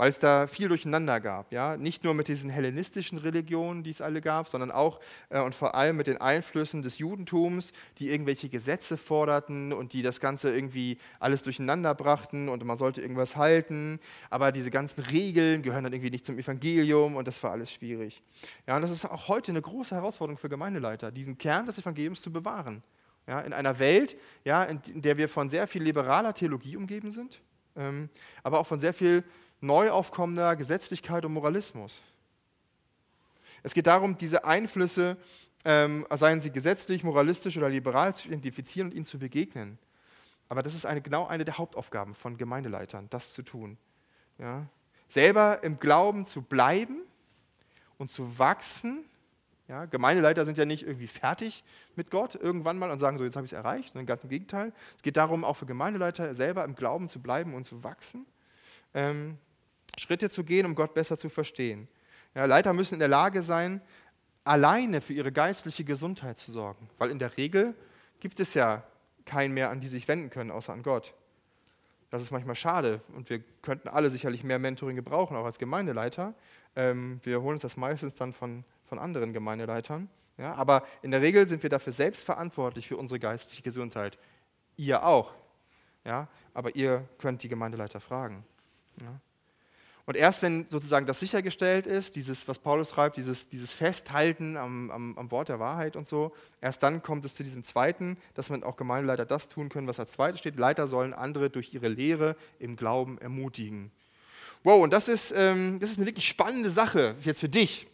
weil es da viel Durcheinander gab. Ja? Nicht nur mit diesen hellenistischen Religionen, die es alle gab, sondern auch äh, und vor allem mit den Einflüssen des Judentums, die irgendwelche Gesetze forderten und die das Ganze irgendwie alles durcheinander brachten und man sollte irgendwas halten. Aber diese ganzen Regeln gehören dann irgendwie nicht zum Evangelium und das war alles schwierig. Ja, und das ist auch heute eine große Herausforderung für Gemeindeleiter, diesen Kern des Evangeliums zu bewahren. Ja, in einer Welt, ja, in der wir von sehr viel liberaler Theologie umgeben sind, ähm, aber auch von sehr viel neu aufkommender Gesetzlichkeit und Moralismus. Es geht darum, diese Einflüsse, ähm, seien sie gesetzlich, moralistisch oder liberal, zu identifizieren und ihnen zu begegnen. Aber das ist eine, genau eine der Hauptaufgaben von Gemeindeleitern, das zu tun. Ja? Selber im Glauben zu bleiben und zu wachsen. Ja? Gemeindeleiter sind ja nicht irgendwie fertig mit Gott irgendwann mal und sagen, so jetzt habe ich es erreicht. Sondern ganz im Gegenteil. Es geht darum, auch für Gemeindeleiter selber im Glauben zu bleiben und zu wachsen. Ähm, Schritte zu gehen, um Gott besser zu verstehen. Ja, Leiter müssen in der Lage sein, alleine für ihre geistliche Gesundheit zu sorgen, weil in der Regel gibt es ja keinen mehr, an die sich wenden können, außer an Gott. Das ist manchmal schade und wir könnten alle sicherlich mehr Mentoring gebrauchen, auch als Gemeindeleiter. Ähm, wir holen uns das meistens dann von, von anderen Gemeindeleitern. Ja, aber in der Regel sind wir dafür selbst verantwortlich für unsere geistliche Gesundheit. Ihr auch. Ja, aber ihr könnt die Gemeindeleiter fragen. Ja. Und erst wenn sozusagen das sichergestellt ist, dieses, was Paulus schreibt, dieses, dieses Festhalten am, am, am, Wort der Wahrheit und so, erst dann kommt es zu diesem zweiten, dass man auch Gemeindeleiter das tun können, was als zweites steht. Leiter sollen andere durch ihre Lehre im Glauben ermutigen. Wow, und das ist, ähm, das ist eine wirklich spannende Sache jetzt für dich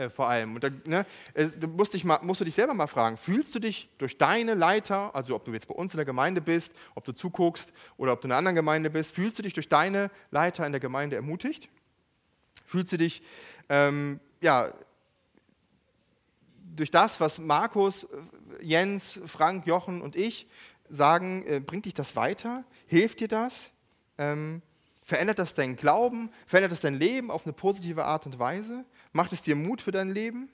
äh, vor allem. Und da, ne, äh, musst, dich mal, musst du dich selber mal fragen, fühlst du dich durch deine Leiter, also ob du jetzt bei uns in der Gemeinde bist, ob du zuguckst oder ob du in einer anderen Gemeinde bist, fühlst du dich durch deine Leiter in der Gemeinde ermutigt? Fühlst du dich, ähm, ja, durch das, was Markus, Jens, Frank, Jochen und ich sagen, äh, bringt dich das weiter? Hilft dir das? Ähm, verändert das deinen Glauben? Verändert das dein Leben auf eine positive Art und Weise? Macht es dir Mut für dein Leben?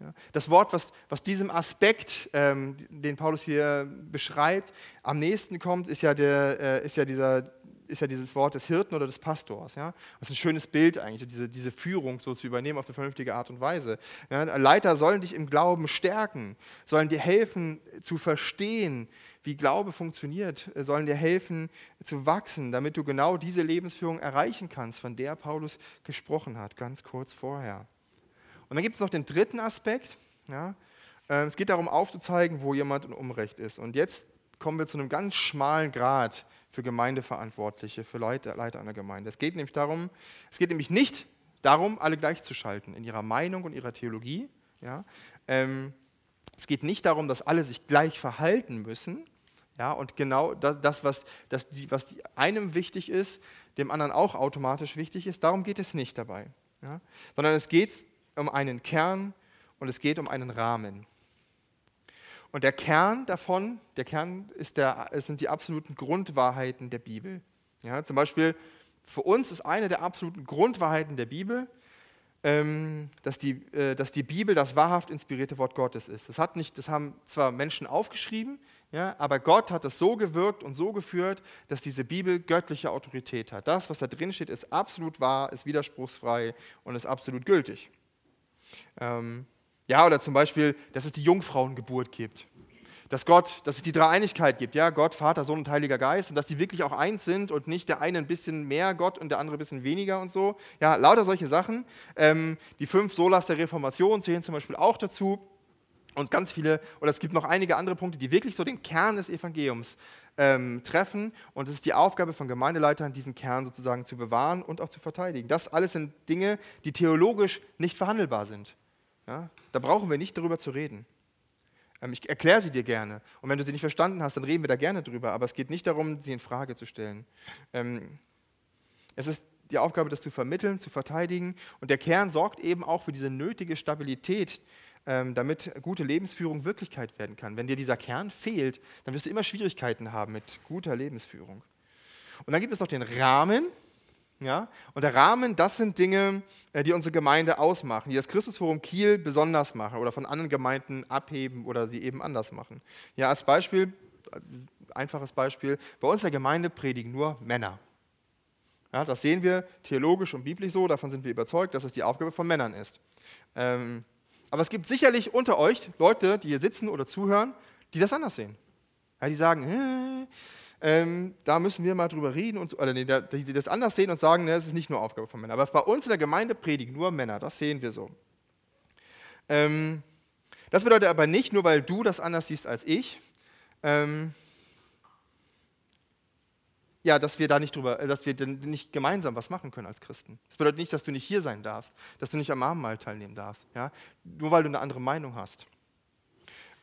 Ja, das Wort, was, was diesem Aspekt, ähm, den Paulus hier beschreibt, am nächsten kommt, ist ja, der, äh, ist ja dieser, ist ja dieses Wort des Hirten oder des Pastors. Ja? Das ist ein schönes Bild eigentlich, diese, diese Führung so zu übernehmen auf eine vernünftige Art und Weise. Ja? Leiter sollen dich im Glauben stärken, sollen dir helfen zu verstehen, wie Glaube funktioniert, sollen dir helfen zu wachsen, damit du genau diese Lebensführung erreichen kannst, von der Paulus gesprochen hat, ganz kurz vorher. Und dann gibt es noch den dritten Aspekt. Ja? Ähm, es geht darum aufzuzeigen, wo jemand in Unrecht ist. Und jetzt kommen wir zu einem ganz schmalen Grad für Gemeindeverantwortliche, für Leiter, Leiter einer Gemeinde. Es geht nämlich darum, es geht nämlich nicht darum, alle gleichzuschalten in ihrer Meinung und ihrer Theologie. Ja? Ähm, es geht nicht darum, dass alle sich gleich verhalten müssen. Ja, und genau das, das was, das, die, was einem wichtig ist, dem anderen auch automatisch wichtig ist, darum geht es nicht dabei. Ja? Sondern es geht um einen Kern und es geht um einen Rahmen. Und der Kern davon, der Kern ist der, sind die absoluten Grundwahrheiten der Bibel. Ja, zum Beispiel für uns ist eine der absoluten Grundwahrheiten der Bibel, ähm, dass, die, äh, dass die Bibel das wahrhaft inspirierte Wort Gottes ist. Das, hat nicht, das haben zwar Menschen aufgeschrieben, ja, aber Gott hat es so gewirkt und so geführt, dass diese Bibel göttliche Autorität hat. Das, was da drin steht, ist absolut wahr, ist widerspruchsfrei und ist absolut gültig. Ähm, ja, oder zum Beispiel, dass es die Jungfrauengeburt gibt. Dass Gott, dass es die Dreieinigkeit gibt, ja, Gott, Vater, Sohn und Heiliger Geist, und dass die wirklich auch eins sind und nicht der eine ein bisschen mehr Gott und der andere ein bisschen weniger und so. Ja, lauter solche Sachen. Ähm, die fünf Solas der Reformation zählen zum Beispiel auch dazu. Und ganz viele, oder es gibt noch einige andere Punkte, die wirklich so den Kern des Evangeliums ähm, treffen. Und es ist die Aufgabe von Gemeindeleitern, diesen Kern sozusagen zu bewahren und auch zu verteidigen. Das alles sind Dinge, die theologisch nicht verhandelbar sind. Ja? Da brauchen wir nicht darüber zu reden. Ähm, ich erkläre sie dir gerne. Und wenn du sie nicht verstanden hast, dann reden wir da gerne drüber. Aber es geht nicht darum, sie in Frage zu stellen. Ähm, es ist die Aufgabe, das zu vermitteln, zu verteidigen. Und der Kern sorgt eben auch für diese nötige Stabilität, ähm, damit gute Lebensführung Wirklichkeit werden kann. Wenn dir dieser Kern fehlt, dann wirst du immer Schwierigkeiten haben mit guter Lebensführung. Und dann gibt es noch den Rahmen, ja? Und der Rahmen, das sind Dinge, äh, die unsere Gemeinde ausmachen, die das Christusforum Kiel besonders machen oder von anderen Gemeinden abheben oder sie eben anders machen. Ja, als Beispiel, als einfaches Beispiel, bei uns in der Gemeinde predigen nur Männer. Ja, das sehen wir theologisch und biblisch so, davon sind wir überzeugt, dass es die Aufgabe von Männern ist. Ähm, aber es gibt sicherlich unter euch Leute, die hier sitzen oder zuhören, die das anders sehen. Ja, die sagen, äh, ähm, da müssen wir mal drüber reden, und, oder nee, die das anders sehen und sagen, ne, das ist nicht nur Aufgabe von Männern. Aber bei uns in der Gemeinde predigen nur Männer, das sehen wir so. Ähm, das bedeutet aber nicht, nur weil du das anders siehst als ich, ähm, ja, dass wir da nicht drüber, äh, dass wir nicht gemeinsam was machen können als Christen. Das bedeutet nicht, dass du nicht hier sein darfst, dass du nicht am Abendmahl teilnehmen darfst, ja? nur weil du eine andere Meinung hast.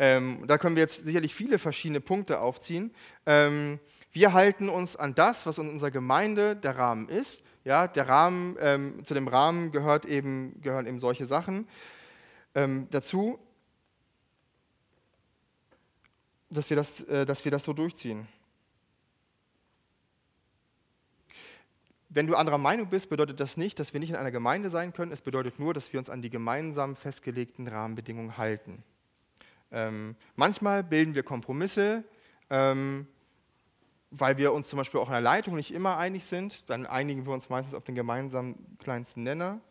Ähm, da können wir jetzt sicherlich viele verschiedene Punkte aufziehen. Ähm, wir halten uns an das, was in unserer Gemeinde der Rahmen ist. Ja, der Rahmen, ähm, zu dem Rahmen gehört eben, gehören eben solche Sachen ähm, dazu, dass wir, das, äh, dass wir das so durchziehen. Wenn du anderer Meinung bist, bedeutet das nicht, dass wir nicht in einer Gemeinde sein können. Es bedeutet nur, dass wir uns an die gemeinsam festgelegten Rahmenbedingungen halten. Ähm, manchmal bilden wir Kompromisse, ähm, weil wir uns zum Beispiel auch in der Leitung nicht immer einig sind. Dann einigen wir uns meistens auf den gemeinsamen kleinsten Nenner.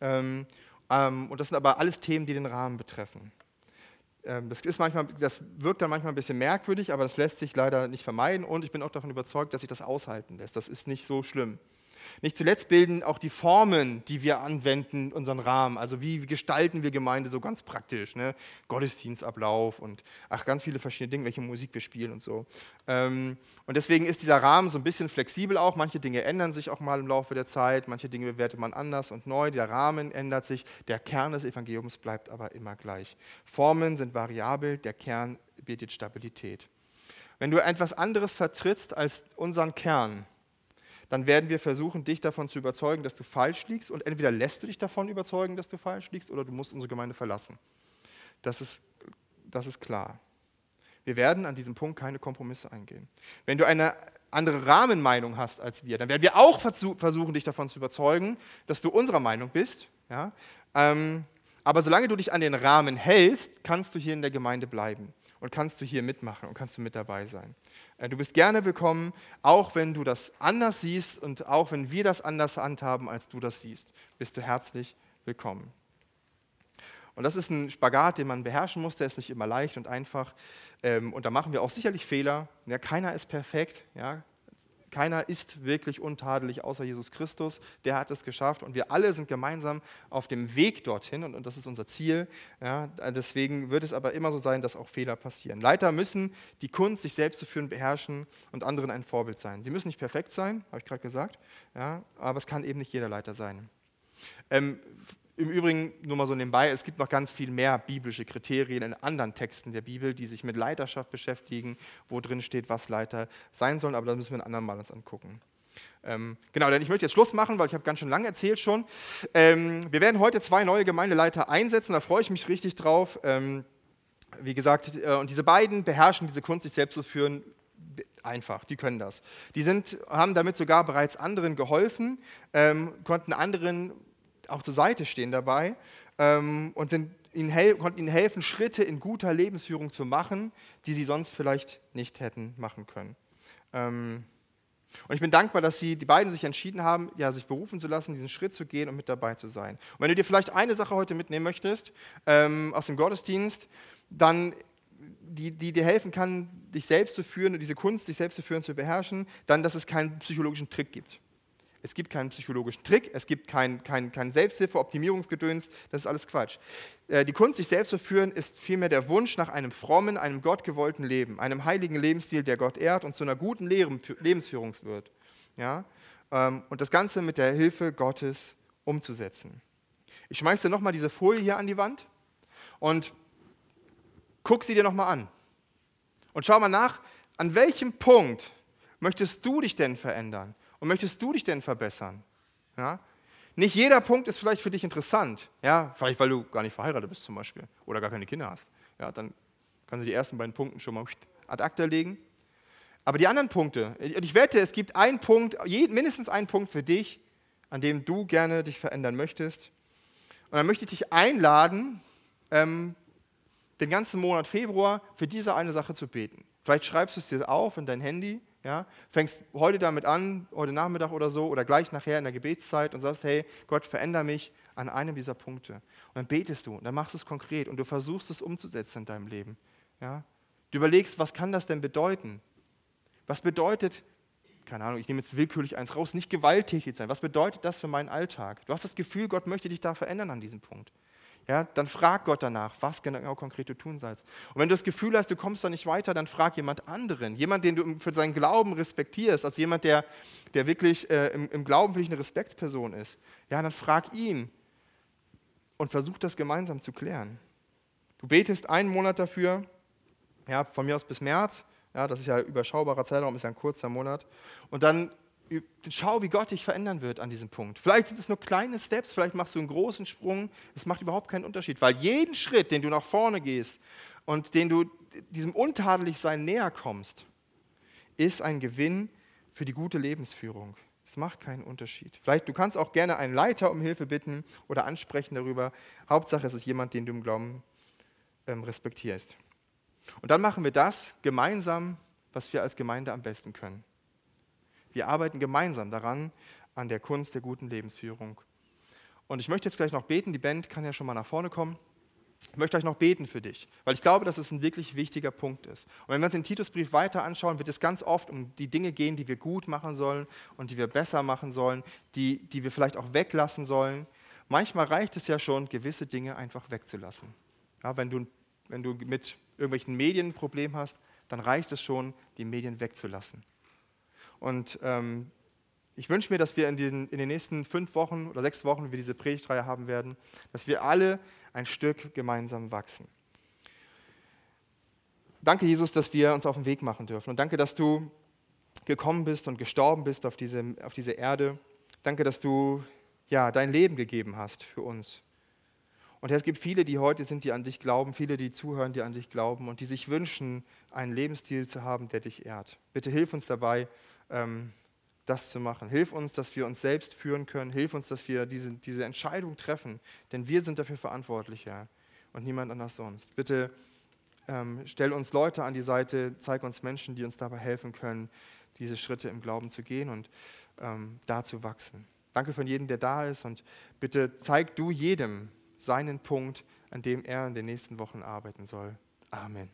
Ähm, ähm und das sind aber alles Themen, die den Rahmen betreffen. Ähm, das, ist manchmal, das wirkt dann manchmal ein bisschen merkwürdig, aber das lässt sich leider nicht vermeiden. Und ich bin auch davon überzeugt, dass sich das aushalten lässt. Das ist nicht so schlimm. Nicht zuletzt bilden auch die Formen, die wir anwenden, unseren Rahmen. Also wie gestalten wir Gemeinde so ganz praktisch. Ne? Gottesdienstablauf und ach, ganz viele verschiedene Dinge, welche Musik wir spielen und so. Ähm, und deswegen ist dieser Rahmen so ein bisschen flexibel auch. Manche Dinge ändern sich auch mal im Laufe der Zeit, manche Dinge bewertet man anders und neu. Der Rahmen ändert sich, der Kern des Evangeliums bleibt aber immer gleich. Formen sind variabel, der Kern bietet Stabilität. Wenn du etwas anderes vertrittst als unseren Kern, dann werden wir versuchen, dich davon zu überzeugen, dass du falsch liegst. Und entweder lässt du dich davon überzeugen, dass du falsch liegst, oder du musst unsere Gemeinde verlassen. Das ist, das ist klar. Wir werden an diesem Punkt keine Kompromisse eingehen. Wenn du eine andere Rahmenmeinung hast als wir, dann werden wir auch versuchen, dich davon zu überzeugen, dass du unserer Meinung bist. Ja? Ähm, Aber solange du dich an den Rahmen hältst, kannst du hier in der Gemeinde bleiben und kannst du hier mitmachen und kannst du mit dabei sein. Äh, du bist gerne willkommen, auch wenn du das anders siehst und auch wenn wir das anders handhaben, als du das siehst, bist du herzlich willkommen. Und das ist ein Spagat, den man beherrschen muss, der ist nicht immer leicht und einfach. Ähm, und da machen wir auch sicherlich Fehler. Ja, keiner ist perfekt. Ja, keiner ist wirklich untadelig außer Jesus Christus. Der hat es geschafft und wir alle sind gemeinsam auf dem Weg dorthin und, und das ist unser Ziel. Ja, deswegen wird es aber immer so sein, dass auch Fehler passieren. Leiter müssen die Kunst, sich selbst zu führen, beherrschen und anderen ein Vorbild sein. Sie müssen nicht perfekt sein, habe ich gerade gesagt, ja, aber es kann eben nicht jeder Leiter sein. Ähm, im Übrigen, nur mal so nebenbei, es gibt noch ganz viel mehr biblische Kriterien in anderen Texten der Bibel, die sich mit Leiterschaft beschäftigen, wo drin steht, was Leiter sein sollen, aber das müssen wir ein andermal uns angucken. Ähm, genau, denn ich möchte jetzt Schluss machen, weil ich habe ganz schön lange erzählt schon. Ähm, wir werden heute zwei neue Gemeindeleiter einsetzen, da freue ich mich richtig drauf. Ähm, wie gesagt, äh, und diese beiden beherrschen diese Kunst, sich selbst zu führen, einfach, die können das. Die sind, haben damit sogar bereits anderen geholfen, ähm, konnten anderen auch zur Seite stehen dabei ähm, und sind ihnen konnten ihnen helfen, Schritte in guter Lebensführung zu machen, die sie sonst vielleicht nicht hätten machen können. Ähm, und ich bin dankbar, dass sie, die beiden sich entschieden haben, ja, sich berufen zu lassen, diesen Schritt zu gehen und mit dabei zu sein. Und wenn du dir vielleicht eine Sache heute mitnehmen möchtest ähm, aus dem Gottesdienst, dann die, die dir helfen kann, dich selbst zu führen und diese Kunst, dich selbst zu führen, zu beherrschen, dann, dass es keinen psychologischen Trick gibt. Es gibt keinen psychologischen Trick, es gibt kein, kein, kein Selbsthilfe, Optimierungsgedöns, das ist alles Quatsch. Äh, die Kunst, sich selbst zu führen, ist vielmehr der Wunsch nach einem frommen, einem gottgewollten Leben, einem heiligen Lebensstil, der Gott ehrt und zu einer guten Lebensführung wird. Ja? Ähm, und das Ganze mit der Hilfe Gottes umzusetzen. Ich schmeiße dir nochmal diese Folie hier an die Wand und guck sie dir nochmal an. Und schau mal nach, an welchem Punkt möchtest du dich denn verändern? Und möchtest du dich denn verbessern? Ja? Nicht jeder Punkt ist vielleicht für dich interessant. Ja? Vielleicht, weil du gar nicht verheiratet bist zum Beispiel oder gar keine Kinder hast. Ja, dann kannst du die ersten beiden Punkte schon mal *laughs* ad acta legen. Aber die anderen Punkte, ich wette, es gibt einen Punkt, mindestens einen Punkt für dich, an dem du gerne dich verändern möchtest. Und dann möchte ich dich einladen, ähm, den ganzen Monat Februar für diese eine Sache zu beten. Vielleicht schreibst du es dir auf in dein Handy ja? Fängst heute damit an, heute Nachmittag oder so, oder gleich nachher in der Gebetszeit und sagst, hey, Gott, veränder mich an einem dieser Punkte. Und dann betest du und dann machst du es konkret und du versuchst es umzusetzen in deinem Leben. Ja? Du überlegst, was kann das denn bedeuten? Was bedeutet, keine Ahnung, ich nehme jetzt willkürlich eins raus, nicht gewalttätig sein. Was bedeutet das für meinen Alltag? Du hast das Gefühl, Gott möchte dich da verändern an diesem Punkt ja, dann frag Gott danach, was genau konkret du tun sollst. Und wenn du das Gefühl hast, du kommst da nicht weiter, dann frag jemand anderen, jemand, den du für seinen Glauben respektierst, also jemand, der, der wirklich äh, im, im, Glauben für dich eine Respektsperson ist. Ja, dann frag ihn und versuch das gemeinsam zu klären. Du betest einen Monat dafür, ja, von mir aus bis März, ja, das ist ja überschaubarer Zeitraum, ist ja ein kurzer Monat. Und dann schau, wie Gott dich verändern wird an diesem Punkt. Vielleicht sind es nur kleine Steps, vielleicht machst du einen großen Sprung. Es macht überhaupt keinen Unterschied, weil jeden Schritt, den du nach vorne gehst und den du diesem Untadeligsein näher kommst, ist ein Gewinn für die gute Lebensführung. Es macht keinen Unterschied. Vielleicht du kannst auch gerne einen Leiter um Hilfe bitten oder ansprechen darüber. Hauptsache, es ist jemand, den du im Glauben ähm, respektierst. Und dann machen wir das gemeinsam, was wir als Gemeinde am besten können. Wir arbeiten gemeinsam daran, an der Kunst der guten Lebensführung. Und ich möchte jetzt gleich noch beten, die Band kann ja schon mal nach vorne kommen. Ich möchte euch noch beten für dich, weil ich glaube, dass es ein wirklich wichtiger Punkt ist. Und wenn wir uns den Titusbrief weiter anschauen, wird es ganz oft um die Dinge gehen, die wir gut machen sollen und die wir besser machen sollen, die, die wir vielleicht auch weglassen sollen. Manchmal reicht es ja schon, gewisse Dinge einfach wegzulassen. Ja, wenn, du, wenn du mit irgendwelchen Medien ein Problem hast, dann reicht es schon, die Medien wegzulassen. Und ähm, ich wünsche mir, dass wir in den, in den nächsten fünf Wochen oder sechs Wochen, wie wir diese Predigtreihe haben werden, dass wir alle ein Stück gemeinsam wachsen. Danke, Jesus, dass wir uns auf den Weg machen dürfen. Und danke, dass du gekommen bist und gestorben bist auf diese, auf diese Erde. Danke, dass du ja, dein Leben gegeben hast für uns. Und Herr, es gibt viele, die heute sind, die an dich glauben, viele, die zuhören, die an dich glauben und die sich wünschen, einen Lebensstil zu haben, der dich ehrt. Bitte hilf uns dabei, ähm, das zu machen. Hilf uns, dass wir uns selbst führen können. Hilf uns, dass wir diese, diese Entscheidung treffen. Denn wir sind dafür verantwortlich, Herr. Und niemand anders sonst. Bitte ähm, stell uns Leute an die Seite, zeig uns Menschen, die uns dabei helfen können, diese Schritte im Glauben zu gehen und ähm, da zu wachsen. Danke für jeden, der da ist und bitte zeig du jedem seinen Punkt, an dem er in den nächsten Wochen arbeiten soll. Amen.